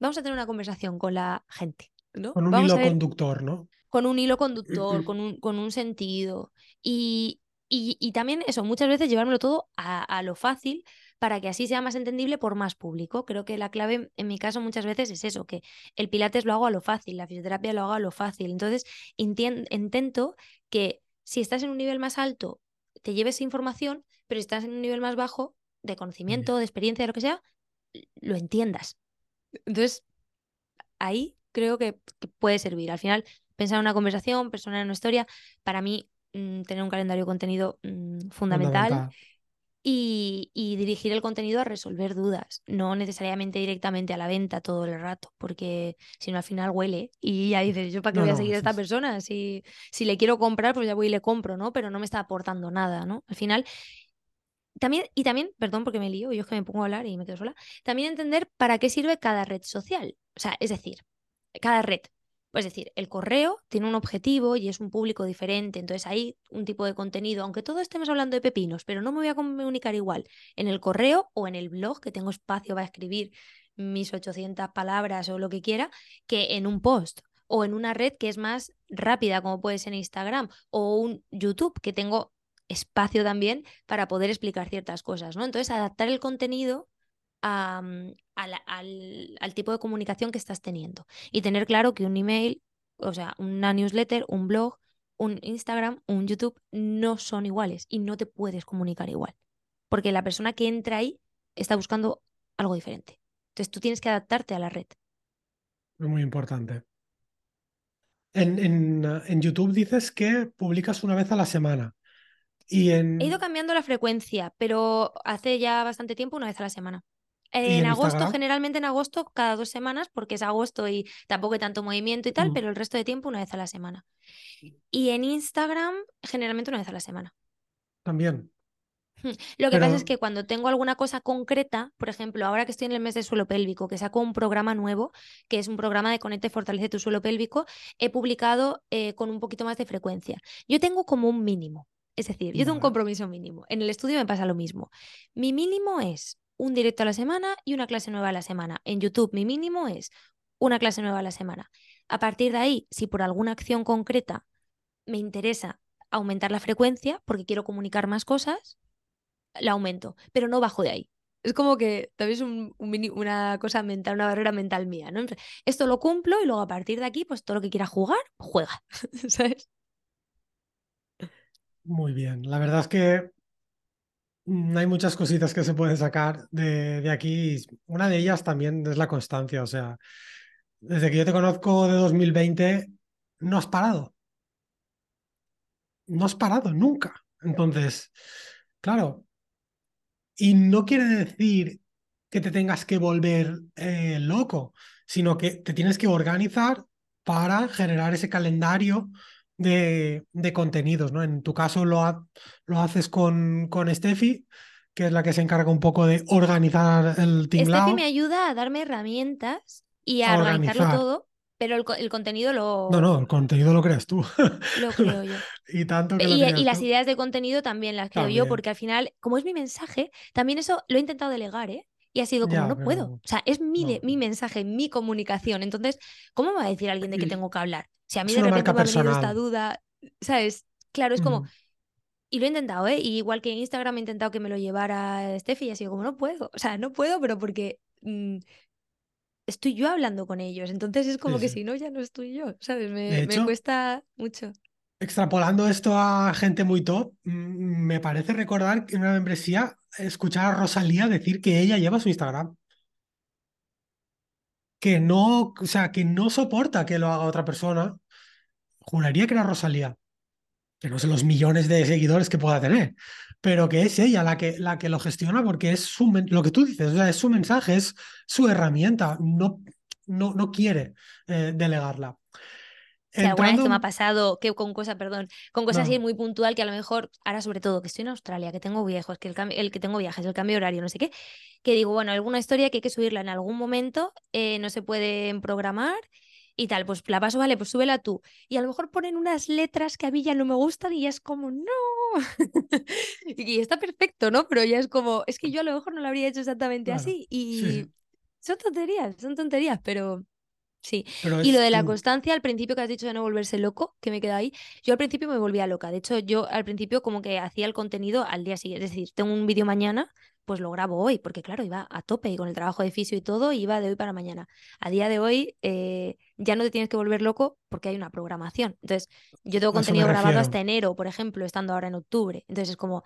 vamos a tener una conversación con la gente. ¿no? Con un hilo conductor, ¿no? Con un hilo conductor, con un, con un sentido. Y, y, también eso, muchas veces llevármelo todo a, lo fácil para que así sea más entendible por más público. Creo que la clave en mi caso muchas veces es eso, que el pilates lo hago a lo fácil, la fisioterapia lo hago a lo fácil. Entonces, intento que si estás en un nivel más alto, te lleves información, pero si estás en un nivel más bajo de conocimiento, de experiencia, de lo que sea, lo entiendas. Entonces, ahí creo que, puede servir. Al final, pensar en una conversación, personal en una historia, para mí, mm, tener un calendario de contenido mm, fundamental. Y, dirigir el contenido a resolver dudas, no necesariamente directamente a la venta todo el rato, porque si no al final huele y ya dices, ¿yo para qué voy a seguir a esta persona? Si, si le quiero comprar, pues ya voy y le compro, ¿no? Pero no me está aportando nada, ¿no? Al final también, y también, perdón porque me lío, yo es que me pongo a hablar y me quedo sola, también entender para qué sirve cada red social. O sea, es decir, cada red. Es decir, el correo tiene un objetivo y es un público diferente, entonces hay un tipo de contenido, aunque todos estemos hablando de pepinos, pero no me voy a comunicar igual en el correo o en el blog, que tengo espacio para escribir mis 800 palabras o lo que quiera, que en un post o en una red que es más rápida, como puede ser Instagram, o un YouTube, que tengo espacio también para poder explicar ciertas cosas, ¿no? Entonces, adaptar el contenido mm, al, tipo de comunicación que estás teniendo y tener claro que un email, o sea, una newsletter, un blog, un Instagram, un YouTube no son iguales y no te puedes comunicar igual, porque la persona que entra ahí está buscando algo diferente. Entonces, tú tienes que adaptarte a la red. Muy importante. En, en, en YouTube dices que publicas una vez a la semana. He ido cambiando la frecuencia, pero hace ya bastante tiempo, una vez a la semana. En, agosto, generalmente en agosto, cada dos semanas, porque es agosto y tampoco hay tanto movimiento y tal, mm. pero el resto de tiempo una vez a la semana. Y en Instagram, generalmente una vez a la semana. También. Hmm. Lo que pasa es que cuando tengo alguna cosa concreta, por ejemplo, ahora que estoy en el mes de suelo pélvico, que saco un programa nuevo, que es un programa de Conecta y Fortalece tu suelo pélvico, he publicado eh, con un poquito más de frecuencia. Yo tengo como un mínimo. Es decir, yo tengo un compromiso mínimo. En el estudio me pasa lo mismo. Mi mínimo es un directo a la semana y una clase nueva a la semana. En YouTube mi mínimo es una clase nueva a la semana. A partir de ahí, si por alguna acción concreta me interesa aumentar la frecuencia porque quiero comunicar más cosas, la aumento, pero no bajo de ahí. Es como que también es una cosa mental, una barrera mental mía, ¿no? Esto lo cumplo y luego a partir de aquí, pues todo lo que quiera jugar, juega, (laughs) ¿sabes? Muy bien. La verdad es que hay muchas cositas que se pueden sacar de, aquí. Una de ellas también es la constancia. O sea, desde que yo te conozco de 2020, no has parado. No has parado nunca. Entonces, claro, y no quiere decir que te tengas que volver eh, loco, sino que te tienes que organizar para generar ese calendario de, contenidos, ¿no? En tu caso lo, lo haces con, con Steffi, que es la que se encarga un poco de organizar el tinglado. Steffi me ayuda a darme herramientas y a, organizarlo todo, pero el, contenido lo... No, no, el contenido lo creas tú. Lo (laughs) creo yo. y tanto que y, las ideas de contenido también las creo yo, porque al final, como es mi mensaje, también eso lo he intentado delegar, ¿eh? Y ha sido como, no puedo. O sea, es mi, mi mensaje, mi comunicación. Entonces, ¿cómo me va a decir alguien de qué (clears throat) tengo que hablar? Si a mí de repente me ha venido esta duda, ¿sabes? Claro, es como. Y lo he intentado, ¿eh? igual que en Instagram he intentado que me lo llevara Steffi y ha sido como, no puedo. O sea, no puedo, pero porque mm, estoy yo hablando con ellos. Entonces es como que si no, ya no estoy yo, ¿sabes? Me, me cuesta mucho. Extrapolando esto a gente muy top, mm, me parece recordar que en una membresía escuchar a Rosalía decir que ella lleva su Instagram. Que no, o sea, que no soporta que lo haga otra persona. Juraría que era Rosalía. Que no sé los millones de seguidores que pueda tener, pero que es ella la que, la que lo gestiona porque es su, lo que tú dices, es su mensaje, es su herramienta. No, no, no quiere eh, delegarla. Si alguna vez que me ha pasado que con cosas, perdón, con cosas así muy puntual que a lo mejor, ahora sobre todo que estoy en Australia, que tengo viejos, que el, el que tengo viajes, el cambio horario, no sé qué, que digo, bueno, alguna historia que hay que subirla en algún momento, eh, no se pueden programar y tal, pues la paso, vale, pues súbela tú. Y a lo mejor ponen unas letras que a mí ya no me gustan y ya es como, no. (laughs) y está perfecto, ¿no? Pero ya es como, es que yo a lo mejor no lo habría hecho exactamente así. Y son tonterías, son tonterías, pero Sí. y lo de la constancia, al principio que has dicho de no volverse loco, que me queda ahí, yo al principio me volvía loca. De hecho, yo al principio como que hacía el contenido al día siguiente. Es decir, tengo un vídeo mañana, pues lo grabo hoy, porque claro, iba a tope y con el trabajo de fisio y todo, iba de hoy para mañana. A día de hoy eh, ya no te tienes que volver loco porque hay una programación. Entonces, yo tengo contenido grabado hasta enero, por ejemplo, estando ahora en octubre. Entonces es como,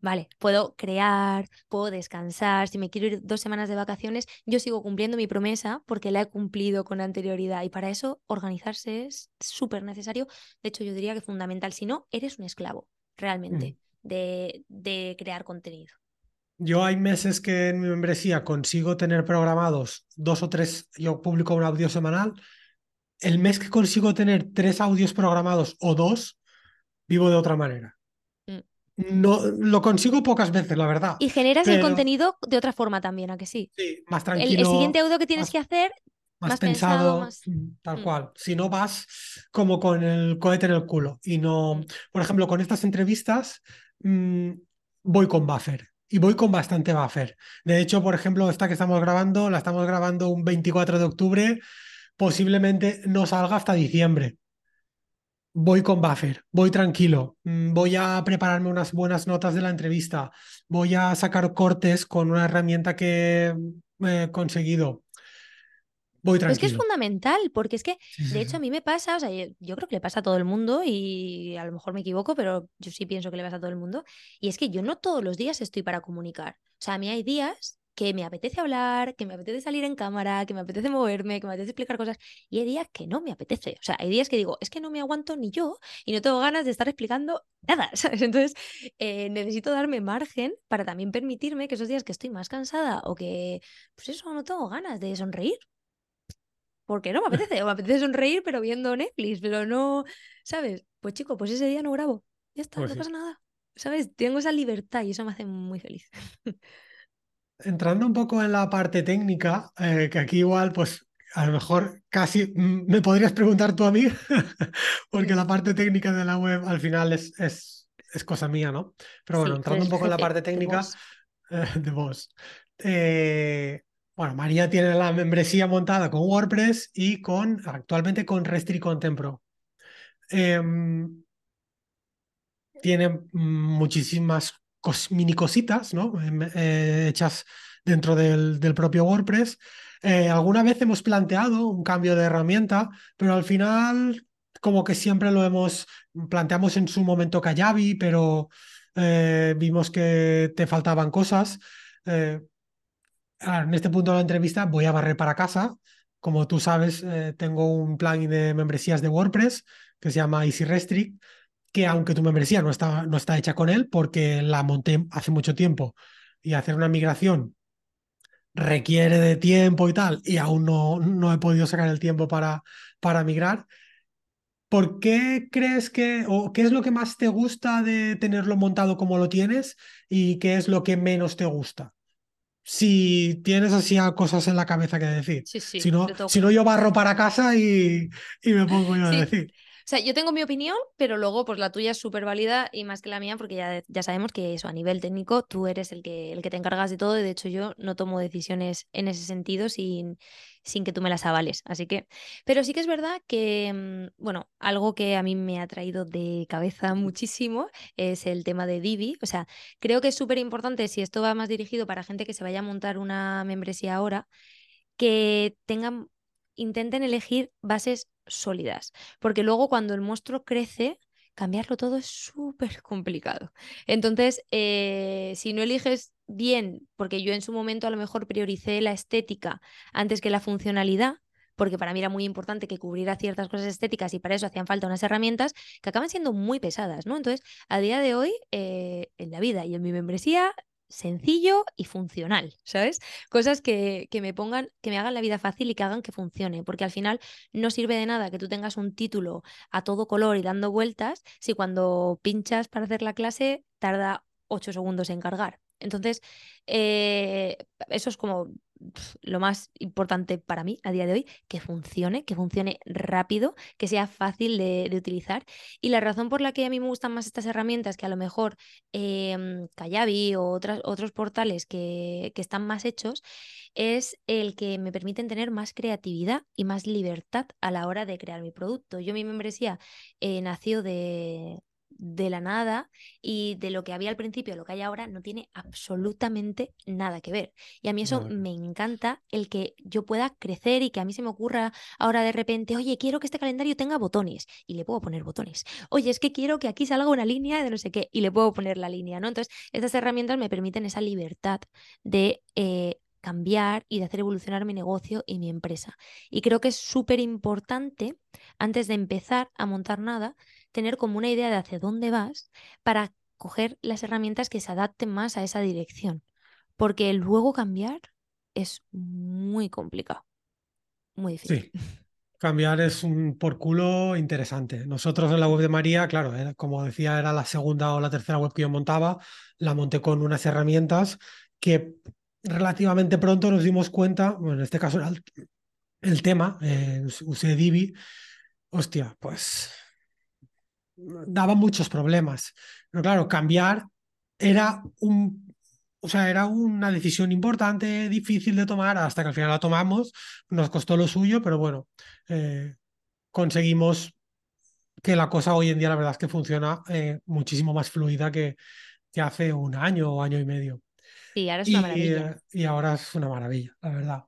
Vale, puedo crear, puedo descansar, si me quiero ir dos semanas de vacaciones, yo sigo cumpliendo mi promesa porque la he cumplido con anterioridad y para eso organizarse es súper necesario. De hecho, yo diría que fundamental, si no, eres un esclavo realmente mm. de, de crear contenido. Yo hay meses que en mi membresía consigo tener programados dos o tres, yo publico un audio semanal. El mes que consigo tener tres audios programados o dos, vivo de otra manera. No, lo consigo pocas veces, la verdad. Y generas el contenido de otra forma también, ¿a que sí? Sí, más tranquilo. El, siguiente audio que tienes que hacer, más, pensado, mm, tal mm. cual. Si no vas como con el cohete en el culo. Y no, mm. por ejemplo, con estas entrevistas voy con buffer. Y voy con bastante buffer. De hecho, por ejemplo, esta que estamos grabando, la estamos grabando un 24 de octubre, posiblemente no salga hasta diciembre voy con buffer, voy tranquilo, mm, voy a prepararme unas buenas notas de la entrevista, voy a sacar cortes con una herramienta que he conseguido. Voy tranquilo. Es que es fundamental, porque es que, de hecho, a mí me pasa, o sea, yo, creo que le pasa a todo el mundo y a lo mejor me equivoco, pero yo sí pienso que le pasa a todo el mundo. Y es que yo no todos los días estoy para comunicar. O sea, a mí hay días que me apetece hablar, que me apetece salir en cámara, que me apetece moverme, que me apetece explicar cosas. Y hay días que no me apetece. O sea, hay días que digo, es que no me aguanto ni yo y no tengo ganas de estar explicando nada, (laughs) ¿sabes? Entonces, eh, necesito darme margen para también permitirme que esos días que estoy más cansada o que, pues eso, no tengo ganas de sonreír. Porque no me (laughs) apetece, o me apetece sonreír, pero viendo Netflix, pero no, ¿sabes? Pues chico, pues ese día no grabo. Ya está, pues no pasa nada. ¿Sabes? Tengo esa libertad y eso me hace muy feliz. (laughs) entrando un poco en la parte técnica, eh, que aquí igual, pues a lo mejor casi me podrías preguntar tú a mí, (laughs) porque la parte técnica de la web al final es, es, es cosa mía, ¿no? Pero bueno, entrando un poco en la parte técnica (laughs) de vos. Eh, bueno, María tiene la membresía montada con WordPress y con actualmente con Restri Contempro. Em, tiene muchísimas mini cositas, ¿no? Eh, hechas dentro del, propio WordPress. Eh, alguna vez hemos planteado un cambio de herramienta, pero al final como que siempre lo hemos, planteamos en su momento Kajabi, pero eh, vimos que te faltaban cosas. en este punto de la entrevista voy a barrer para casa. Como tú sabes, tengo un plugin de membresías de WordPress que se llama Easy Restrict que aunque tu membresía no está, no está hecha con él, porque la monté hace mucho tiempo y hacer una migración requiere de tiempo y tal, y aún no, no he podido sacar el tiempo para, para migrar. ¿Por qué crees que, o qué es lo que más te gusta de tenerlo montado como lo tienes y qué es lo que menos te gusta? Si tienes así cosas en la cabeza que decir. si, no, si no, yo barro para casa y, y me pongo yo a decir. O sea, yo tengo mi opinión, pero luego pues la tuya es súper válida y más que la mía porque ya, ya sabemos que eso a nivel técnico tú eres el que, el que te encargas de todo y de hecho yo no tomo decisiones en ese sentido sin, sin que tú me las avales. Así que, pero sí que es verdad que, mm, bueno, algo que a mí me ha traído de cabeza (laughs) muchísimo es el tema de Divi. O sea, creo que es súper importante si esto va más dirigido para gente que se vaya a montar una membresía ahora, que tengan intenten elegir bases sólidas, porque luego cuando el monstruo crece, cambiarlo todo es súper complicado. Entonces, eh, si no eliges bien, porque yo en su momento a lo mejor prioricé la estética antes que la funcionalidad, porque para mí era muy importante que cubriera ciertas cosas estéticas y para eso hacían falta unas herramientas que acaban siendo muy pesadas, ¿no? Entonces, a día de hoy, eh, en la vida y en mi membresía, sencillo y funcional, ¿sabes? Cosas que, que, me pongan, que me hagan la vida fácil y que hagan que funcione, porque al final no sirve de nada que tú tengas un título a todo color y dando vueltas si cuando pinchas para hacer la clase tarda ocho segundos en cargar. Entonces, eh, eso es como lo más importante para mí a día de hoy, que funcione, que funcione rápido, que sea fácil de, utilizar. Y la razón por la que a mí me gustan más estas herramientas, que a lo mejor eh, Kayabi o otros portales que, que están más hechos, es el que me permiten tener más creatividad y más libertad a la hora de crear mi producto. Yo mi membresía eh, nació de, de la nada y de lo que había al principio lo que hay ahora no tiene absolutamente nada que ver. Y a mí eso me encanta, el que yo pueda crecer y que a mí se me ocurra ahora de repente, oye, quiero que este calendario tenga botones y le puedo poner botones. Oye, es que quiero que aquí salga una línea de no sé qué y le puedo poner la línea, ¿no? Entonces, estas herramientas me permiten esa libertad de... Eh, cambiar y de hacer evolucionar mi negocio y mi empresa. Y creo que es súper importante, antes de empezar a montar nada, tener como una idea de hacia dónde vas para coger las herramientas que se adapten más a esa dirección. Porque luego cambiar es muy complicado. Muy difícil. Cambiar es un por culo interesante. Nosotros en la web de María, claro, como decía, era la segunda o la tercera web que yo montaba. La monté con unas herramientas que relativamente pronto nos dimos cuenta, bueno, en este caso era el, tema, eh, usé Divi, hostia, pues daba muchos problemas. Pero claro, cambiar era un, o sea, era una decisión importante, difícil de tomar, hasta que al final la tomamos, nos costó lo suyo, pero bueno, eh, conseguimos que la cosa hoy en día la verdad es que funciona eh, muchísimo más fluida que, que hace un año o año y medio. Sí, ahora es una maravilla. Y ahora es una maravilla, la verdad.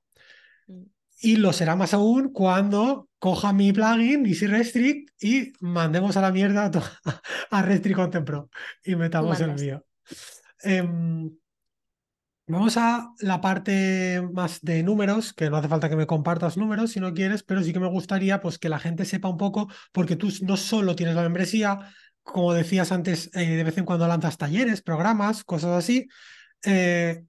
Y lo será más aún cuando coja mi plugin Easy Restrict y mandemos a la mierda a (laughs) Restrict Content Pro y metamos el mío. Em, vamos a la parte más de números, que no hace falta que me compartas números si no quieres, pero sí que me gustaría pues, que la gente sepa un poco, porque tú no solo tienes la membresía, como decías antes, eh, de vez en cuando lanzas talleres, programas, cosas así. Eh,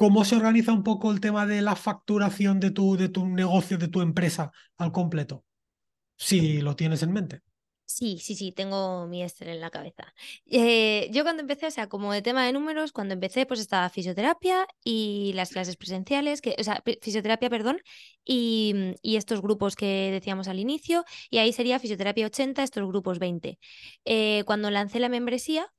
¿Cómo se organiza un poco el tema de la facturación de tu, de tu negocio, de tu empresa al completo? Si lo tienes en mente. Sí, sí, sí, tengo mi Excel en la cabeza. Eh, yo cuando empecé, o sea, como de tema de números, cuando empecé, pues estaba fisioterapia y las clases presenciales, que, o sea, fisioterapia, perdón, y, y, estos grupos que decíamos al inicio, y ahí sería fisioterapia 80, estos grupos 20. Eh, cuando lancé la membresía,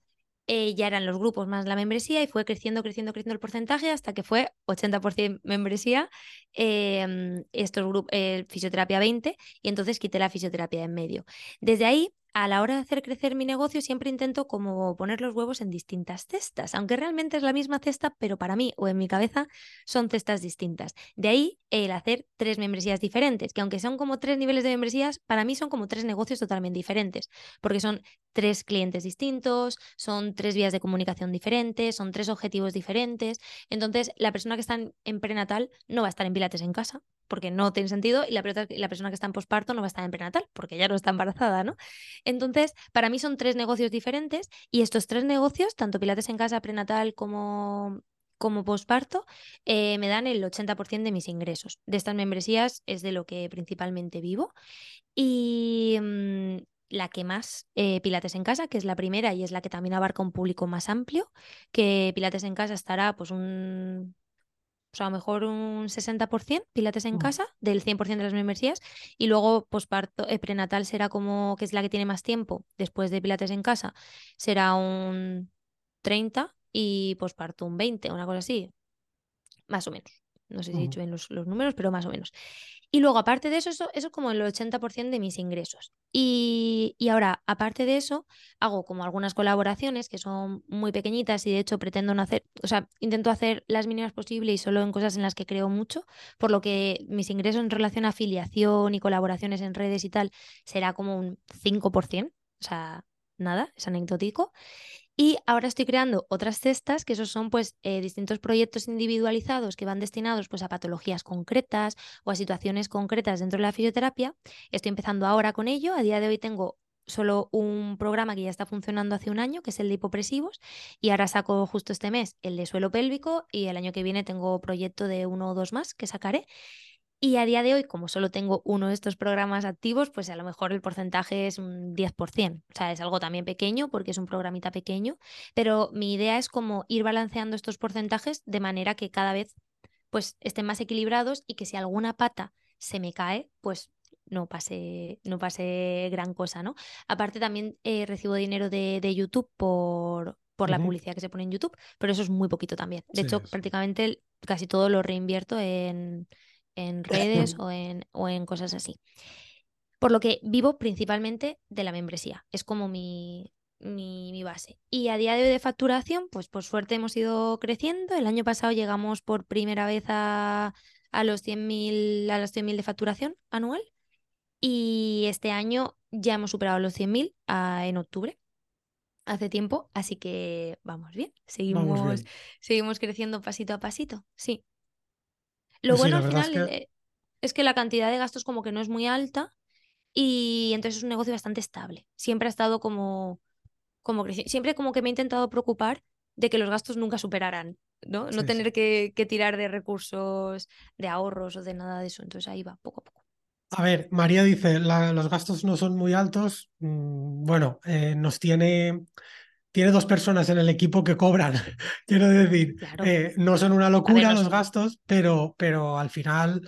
eh, ya eran los grupos más la membresía y fue creciendo, creciendo, creciendo el porcentaje hasta que fue 80% membresía, eh, estos grupos, eh, fisioterapia 20 y entonces quité la fisioterapia en medio. Desde ahí a la hora de hacer crecer mi negocio siempre intento como poner los huevos en distintas cestas, aunque realmente es la misma cesta, pero para mí o en mi cabeza son cestas distintas. De ahí el hacer tres membresías diferentes, que aunque son como tres niveles de membresías, para mí son como tres negocios totalmente diferentes, porque son tres clientes distintos, son tres vías de comunicación diferentes, son tres objetivos diferentes. Entonces, la persona que está en prenatal no va a estar en Pilates en casa, porque no tiene sentido, y la, la persona que está en posparto no va a estar en prenatal, porque ya no está embarazada, ¿no? Entonces, para mí son tres negocios diferentes y estos tres negocios, tanto Pilates en casa, prenatal como como posparto, eh, me dan el 80% de mis ingresos. De estas membresías es de lo que principalmente vivo. Y mm, la que más, eh, Pilates en casa, que es la primera y es la que también abarca un público más amplio, que Pilates en casa estará pues un... O sea, a lo mejor un 60% Pilates en mm. casa del 100% de las membresías y luego posparto, eh, prenatal será como que es la que tiene más tiempo después de Pilates en casa, será un 30 y posparto un 20, una cosa así, más o menos. No sé si he dicho bien los, números, pero más o menos. Y luego, aparte de eso, eso, es como el 80% de mis ingresos. Y, y, ahora, aparte de eso, hago como algunas colaboraciones que son muy pequeñitas y de hecho pretendo no hacer, o sea, intento hacer las mínimas posibles y solo en cosas en las que creo mucho, por lo que mis ingresos en relación a afiliación y colaboraciones en redes y tal será como un 5%, o sea, nada, es anecdótico. Y ahora estoy creando otras cestas, que esos son pues eh, distintos proyectos individualizados que van destinados pues a patologías concretas o a situaciones concretas dentro de la fisioterapia. Estoy empezando ahora con ello. A día de hoy tengo solo un programa que ya está funcionando hace un año, que es el de hipopresivos, y ahora saco justo este mes el de suelo pélvico y el año que viene tengo proyecto de uno o dos más que sacaré. Y a día de hoy, como solo tengo uno de estos programas activos, pues a lo mejor el porcentaje es un 10%. O sea, es algo también pequeño porque es un programita pequeño, pero mi idea es como ir balanceando estos porcentajes de manera que cada vez pues estén más equilibrados y que si alguna pata se me cae, pues no pase, no pase gran cosa, ¿no? Aparte también eh, recibo dinero de, YouTube por, por la publicidad que se pone en YouTube, pero eso es muy poquito también. De hecho, prácticamente casi todo lo reinvierto en en redes (clears throat) o en, o en cosas así. Por lo que vivo principalmente de la membresía. Es como mi, mi, base. Y a día de hoy de facturación, pues por suerte hemos ido creciendo. El año pasado llegamos por primera vez a, a los 100.000 a los 100.000 de facturación anual. Y este año ya hemos superado los 100.000 en octubre. Hace tiempo, así que vamos bien. Seguimos, seguimos creciendo pasito a pasito. Sí. Lo pues bueno al final eh, es que... la cantidad de gastos como que no es muy alta y entonces es un negocio bastante estable. Siempre ha estado como, como Siempre como que me he intentado preocupar de que los gastos nunca superaran, ¿no? no tener Que, tirar de recursos, de ahorros o de nada de eso. Entonces ahí va, poco a poco. A ver, María dice, los gastos no son muy altos. Mm, bueno, eh, nos tiene tiene dos personas en el equipo que cobran. (laughs) Quiero decir, eh, no son una locura los gastos, pero, pero al final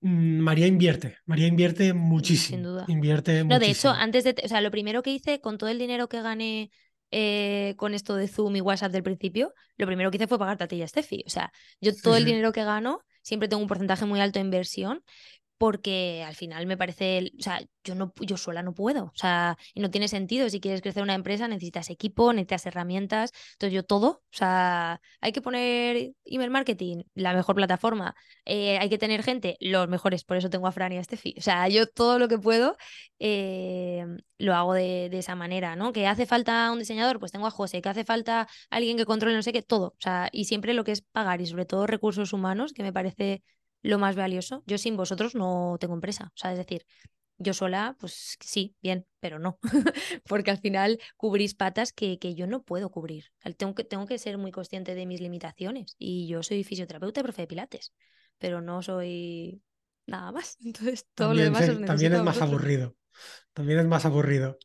mm, María invierte. María invierte muchísimo. Sin duda. Invierte no, de hecho, antes de. O sea, lo primero que hice con todo el dinero que gané eh, con esto de Zoom y WhatsApp del principio, lo primero que hice fue pagar a ti y a Steffi. O sea, yo todo el dinero que gano siempre tengo un porcentaje muy alto de inversión porque al final me parece, o sea, yo no yo sola no puedo, o sea, y no tiene sentido, si quieres crecer una empresa necesitas equipo, necesitas herramientas, entonces yo todo, o sea, hay que poner email marketing, la mejor plataforma, eh, hay que tener gente, los mejores, por eso tengo a Fran y a Steffi, o sea, yo todo lo que puedo eh, lo hago de, de, esa manera, ¿no? Que hace falta un diseñador, pues tengo a José, que hace falta alguien que controle no sé qué, todo, o sea, y siempre lo que es pagar y sobre todo recursos humanos, que me parece lo más valioso. Yo sin vosotros no tengo empresa. O sea, es decir, yo sola, pues sí, bien, pero no. (laughs) Porque al final cubrís patas que, que yo no puedo cubrir. Tengo que, tengo que ser muy consciente de mis limitaciones. Y yo soy fisioterapeuta y profe de pilates, pero no soy nada más. (laughs) Entonces, todo lo demás También es más aburrido. También es más aburrido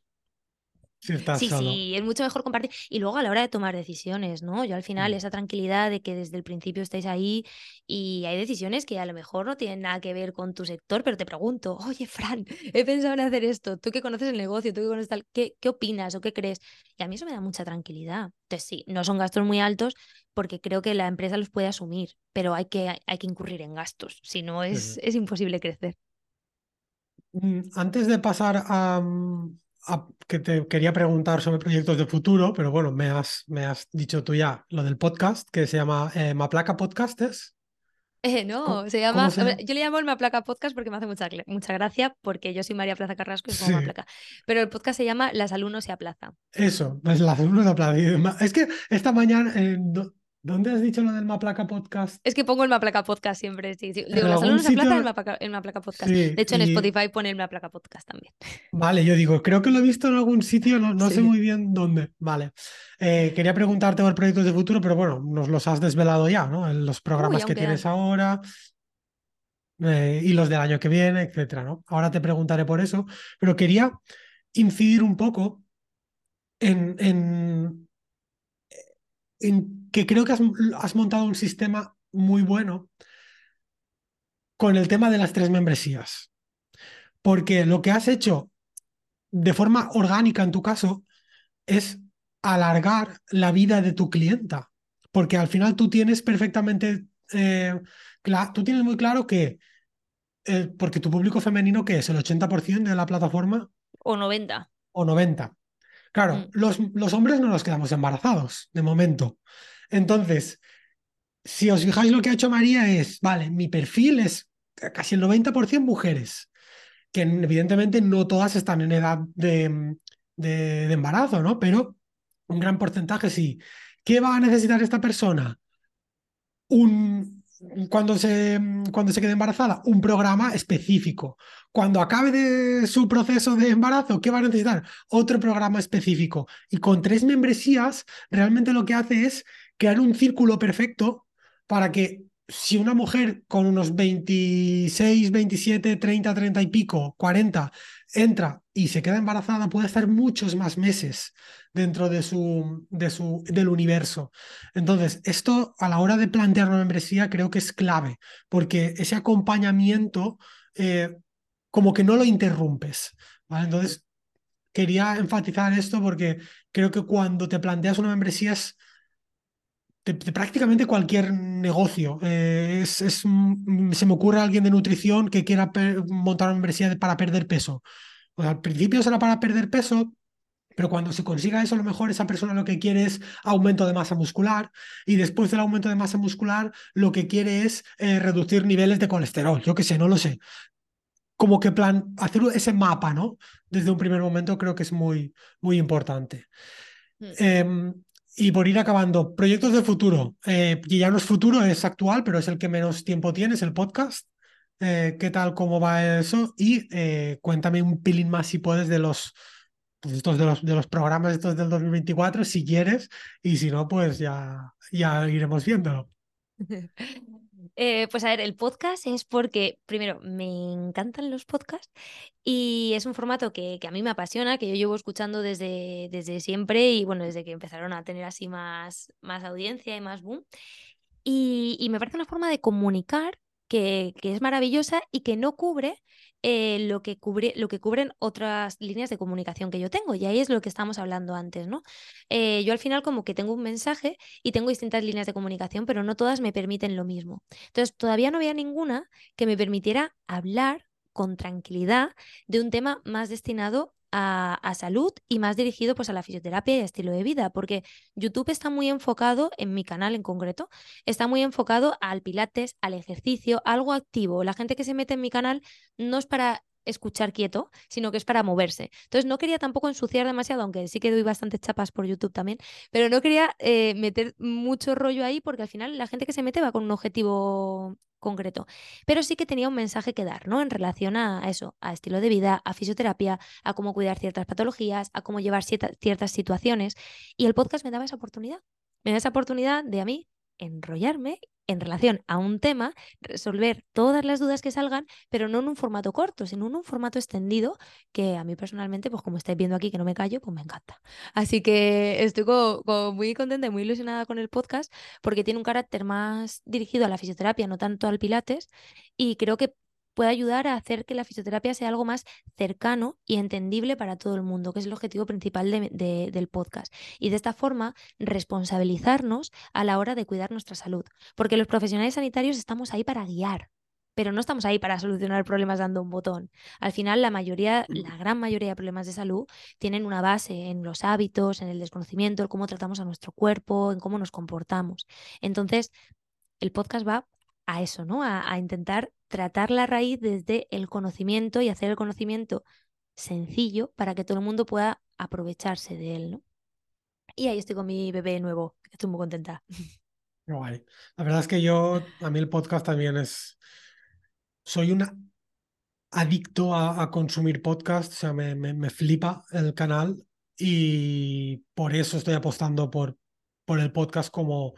sí, sí, es mucho mejor compartir. Y luego a la hora de tomar decisiones, ¿no? Yo al final mm. esa tranquilidad de que desde el principio estáis ahí y hay decisiones que a lo mejor no tienen nada que ver con tu sector, pero te pregunto, oye, Fran, (laughs) he pensado en hacer esto, tú que conoces el negocio, tú que conoces tal, ¿qué, qué opinas o qué crees? Y a mí eso me da mucha tranquilidad. Entonces sí, no son gastos muy altos porque creo que la empresa los puede asumir, pero hay que, hay que incurrir en gastos, si no es, es imposible crecer. Mm, antes de pasar a, que te quería preguntar sobre proyectos de futuro, pero bueno, me has, me has dicho tú ya lo del podcast que se llama eh, Maplaca Podcastes. (laughs) Eh, no, se llama. Yo le llamo el Maplaca Podcast porque me hace mucha, mucha gracia, porque yo soy María Plaza Carrasco y como Maplaca. Pero el podcast se llama Las alumnos se aplaza. Eso, pues las alumnos se aplaza. Es que esta mañana, ¿Dónde has dicho lo del Maplaca Podcast? Es que pongo el Maplaca Podcast siempre, sí. Digo, la salud se placa el Maplaca, el Maplaca Podcast. de hecho, en Spotify pone el Maplaca Podcast también. Vale, yo digo, creo que lo he visto en algún sitio, no, sé muy bien dónde. Vale. Eh, quería preguntarte por proyectos de futuro, pero bueno, nos los has desvelado ya, ¿no? En los programas que tienes ahora eh, y los del año que viene, etcétera, ¿no? Ahora te preguntaré por eso, pero quería incidir un poco en, en, en que creo que has, montado un sistema muy bueno con el tema de las tres membresías. Porque lo que has hecho de forma orgánica en tu caso es alargar la vida de tu clienta. Porque al final tú tienes perfectamente, eh, tú tienes muy claro que, eh, porque tu público femenino, que es el 80% de la plataforma. O 90. O 90. Claro, mm. los, los hombres no nos quedamos embarazados, de momento. Entonces, si os fijáis lo que ha hecho María es, vale, mi perfil es casi el 90% mujeres, que evidentemente no todas están en edad de, de, embarazo, ¿no? Pero un gran porcentaje sí. ¿Qué va a necesitar esta persona? Un, cuando se, cuando se quede embarazada, un programa específico. Cuando acabe de su proceso de embarazo, ¿qué va a necesitar? Otro programa específico. Y con tres membresías, realmente lo que hace es crear un círculo perfecto para que si una mujer con unos 26, 27, 30, 30 y pico, 40, entra y se queda embarazada, puede estar muchos más meses dentro de su, de su, del universo. Entonces, esto a la hora de plantear una membresía creo que es clave, porque ese acompañamiento eh, como que no lo interrumpes. Entonces, quería enfatizar esto porque creo que cuando te planteas una membresía es de, prácticamente cualquier negocio. Eh, es, es, mm, se me ocurre alguien de nutrición que quiera montar una membresía para perder peso. al principio será para perder peso, pero cuando se consiga eso, a lo mejor esa persona lo que quiere es aumento de masa muscular y después del aumento de masa muscular lo que quiere es eh, reducir niveles de colesterol. Yo qué sé, no lo sé. Como que plan, hacer ese mapa, ¿no? Desde un primer momento creo que es muy, muy importante. Mm. Em, y por ir acabando, proyectos de futuro. Eh, ya no es futuro, es actual, pero es el que menos tiempo tienes, el podcast. Eh, ¿Qué tal, cómo va eso? Y eh, cuéntame un pilín más si puedes de los, pues de los, de los programas estos del 2024, si quieres, y si no, pues ya, ya iremos viéndolo. (laughs) Eh, pues a ver, el podcast es porque, primero, me encantan los podcasts y es un formato que, que, a mí me apasiona, que yo llevo escuchando desde, desde siempre y bueno, desde que empezaron a tener así más, más audiencia y más boom. Y, y me parece una forma de comunicar que, que, es maravillosa y que no cubre eh, lo, que cubre, lo que cubren otras líneas de comunicación que yo tengo. Y ahí es lo que estamos hablando antes, ¿no? Eh, yo al final como que tengo un mensaje y tengo distintas líneas de comunicación, pero no todas me permiten lo mismo. Entonces, todavía no había ninguna que me permitiera hablar con tranquilidad de un tema más destinado a, salud y más dirigido pues a la fisioterapia y estilo de vida, porque YouTube está muy enfocado, en mi canal en concreto, está muy enfocado al pilates, al ejercicio, algo activo. La gente que se mete en mi canal no es para escuchar quieto, sino que es para moverse. Entonces no quería tampoco ensuciar demasiado, aunque sí que doy bastantes chapas por YouTube también, pero no quería eh, meter mucho rollo ahí porque al final la gente que se mete va con un objetivo concreto. Pero sí que tenía un mensaje que dar, ¿no? En relación a eso, a estilo de vida, a fisioterapia, a cómo cuidar ciertas patologías, a cómo llevar ciertas situaciones. Y el podcast me daba esa oportunidad. Me da esa oportunidad de a mí enrollarme en relación a un tema, resolver todas las dudas que salgan, pero no en un formato corto, sino en un formato extendido, que a mí personalmente, pues como estáis viendo aquí que no me callo, pues me encanta. Así que estoy muy contenta y muy ilusionada con el podcast, porque tiene un carácter más dirigido a la fisioterapia, no tanto al pilates, y creo que puede ayudar a hacer que la fisioterapia sea algo más cercano y entendible para todo el mundo, que es el objetivo principal del podcast. Y de esta forma, responsabilizarnos a la hora de cuidar nuestra salud, porque los profesionales sanitarios estamos ahí para guiar. Pero no estamos ahí para solucionar problemas dando un botón. Al final, la mayoría, la gran mayoría de problemas de salud tienen una base en los hábitos, en el desconocimiento, en cómo tratamos a nuestro cuerpo, en cómo nos comportamos. Entonces, el podcast va a eso, ¿no? A, intentar tratar la raíz desde el conocimiento y hacer el conocimiento sencillo para que todo el mundo pueda aprovecharse de él, ¿no? Y ahí estoy con mi bebé nuevo, estoy muy contenta. (laughs) Guay. La verdad es que yo, a mí el podcast también es, soy una adicto a, consumir podcast, o sea, me, me, flipa el canal y por eso estoy apostando por, por el podcast como,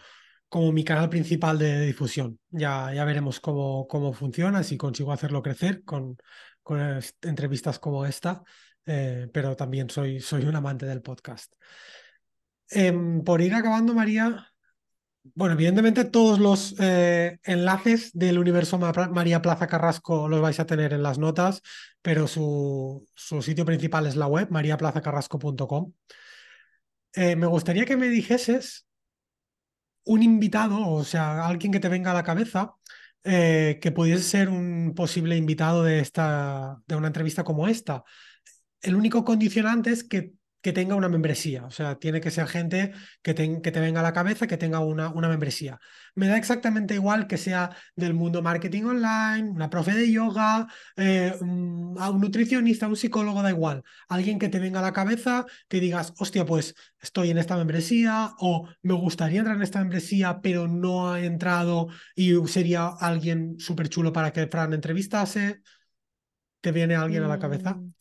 como mi canal principal de, difusión. Ya, ya veremos cómo, cómo funciona, si consigo hacerlo crecer con, con entrevistas como esta, eh, pero también soy, soy un amante del podcast. Em, por ir acabando, María, bueno, evidentemente todos los eh, enlaces del universo María Plaza Carrasco los vais a tener en las notas, pero su, su sitio principal es la web, mariaplazacarrasco.com. Eh, me gustaría que me dijeses un invitado, o sea, alguien que te venga a la cabeza, eh, que pudiese ser un posible invitado de, esta, de una entrevista como esta. El único condicionante es que que tenga una membresía. O sea, tiene que ser gente que, te venga a la cabeza, que tenga una, una, membresía. Me da exactamente igual que sea del mundo marketing online, una profe de yoga, eh, un, un nutricionista, un psicólogo, da igual. Alguien que te venga a la cabeza, que digas, hostia, pues estoy en esta membresía o me gustaría entrar en esta membresía, pero no ha entrado y sería alguien súper chulo para que Fran entrevistase. ¿Te viene alguien a la cabeza? Mm,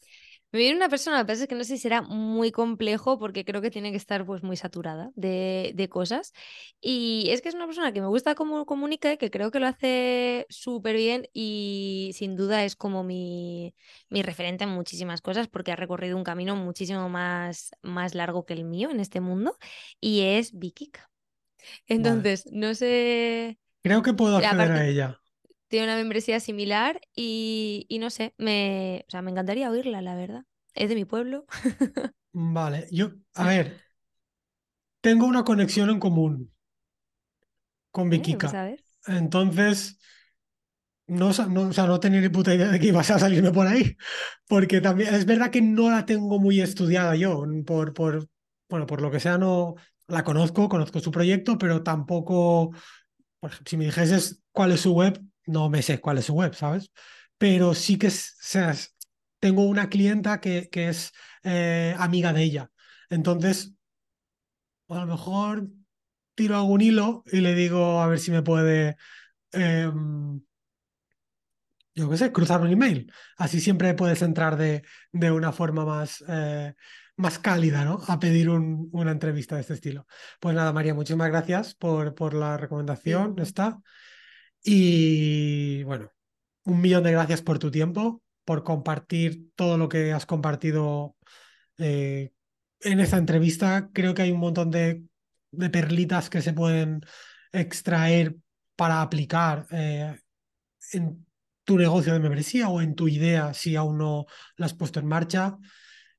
me viene una persona, lo que pasa es que no sé si será muy complejo porque creo que tiene que estar pues muy saturada de, cosas. Y es que es una persona que me gusta cómo comunica y que creo que lo hace súper bien y sin duda es como mi, mi, referente en muchísimas cosas porque ha recorrido un camino muchísimo más, más largo que el mío en este mundo y es Vicky. Entonces, no sé... Creo que puedo acceder a ella tiene una membresía similar y, no sé, me, o sea, me encantaría oírla, la verdad. Es de mi pueblo. (laughs) Vale, yo, a ver, tengo una conexión en común con eh, Vikika. Entonces, no, no, o sea, no tenía ni puta idea de que ibas a salirme por ahí, porque también es verdad que no la tengo muy estudiada yo, por, por, bueno, por lo que sea, no la conozco, conozco su proyecto, pero tampoco, por ejemplo, si me dijeses cuál es su web, no me sé cuál es su web, ¿sabes? Pero sí que tengo una clienta que, que es eh, amiga de ella. Entonces, a lo mejor tiro algún hilo y le digo a ver si me puede, em, yo qué sé, cruzar un email. Así siempre puedes entrar de, de una forma más, eh, más cálida, ¿no? A pedir una entrevista de este estilo. Pues nada, María, muchísimas gracias por, por la recomendación. Está. Y bueno, un millón de gracias por tu tiempo, por compartir todo lo que has compartido eh, en esta entrevista. Creo que hay un montón de, perlitas que se pueden extraer para aplicar eh, en tu negocio de membresía o en tu idea si aún no la has puesto en marcha.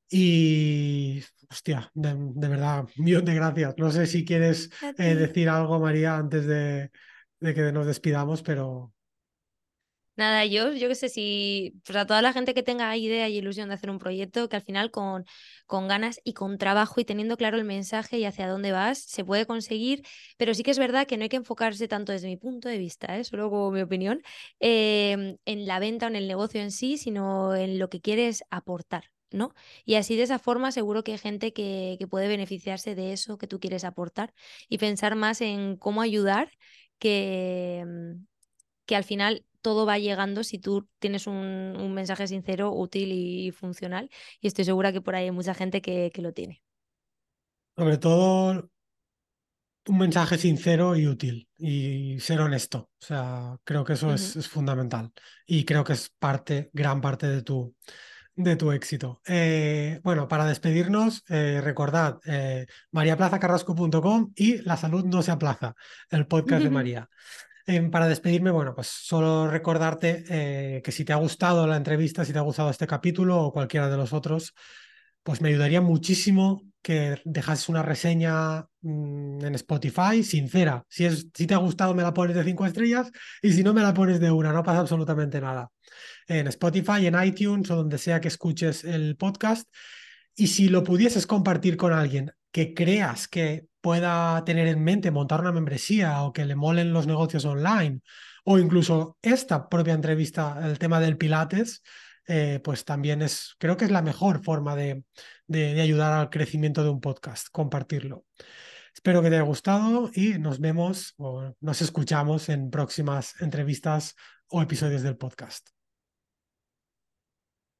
Y, hostia, de, verdad, un (laughs) millón de gracias. No sé si quieres eh, decir algo, María, antes de, de que nos despidamos, pero... Nada, yo, yo qué sé, si pues a toda la gente que tenga idea y ilusión de hacer un proyecto, que al final con, con ganas y con trabajo y teniendo claro el mensaje y hacia dónde vas, se puede conseguir, pero sí que es verdad que no hay que enfocarse tanto desde mi punto de vista, ¿eh? solo como mi opinión, em, en la venta o en el negocio en sí, sino en lo que quieres aportar. ¿no? Y así de esa forma seguro que hay gente que, que puede beneficiarse de eso que tú quieres aportar y pensar más en cómo ayudar que, mm, que al final todo va llegando si tú tienes un, mensaje sincero, útil y funcional. Y estoy segura que por ahí hay mucha gente que, lo tiene. Sobre todo un mensaje sincero y útil y ser honesto. O sea, creo que eso es, fundamental y creo que es parte, gran parte de tu, de tu éxito. Eh, bueno, para despedirnos, eh, recordad eh, mariaplazacarrasco.com y La salud no se aplaza, el podcast de (laughs) María. Em, para despedirme, bueno, pues solo recordarte que si te ha gustado la entrevista, si te ha gustado este capítulo o cualquiera de los otros, pues me ayudaría muchísimo que dejases una reseña mm, en Spotify sincera. Si, es, si te ha gustado, me la pones de cinco estrellas y si no, me la pones de una, no pasa absolutamente nada en Spotify, en iTunes o donde sea que escuches el podcast. Y si lo pudieses compartir con alguien que creas que pueda tener en mente montar una membresía o que le molen los negocios online o incluso esta propia entrevista, el tema del Pilates, eh, pues también es, creo que es la mejor forma de, de, ayudar al crecimiento de un podcast, compartirlo. Espero que te haya gustado y nos vemos o nos escuchamos en próximas entrevistas o episodios del podcast.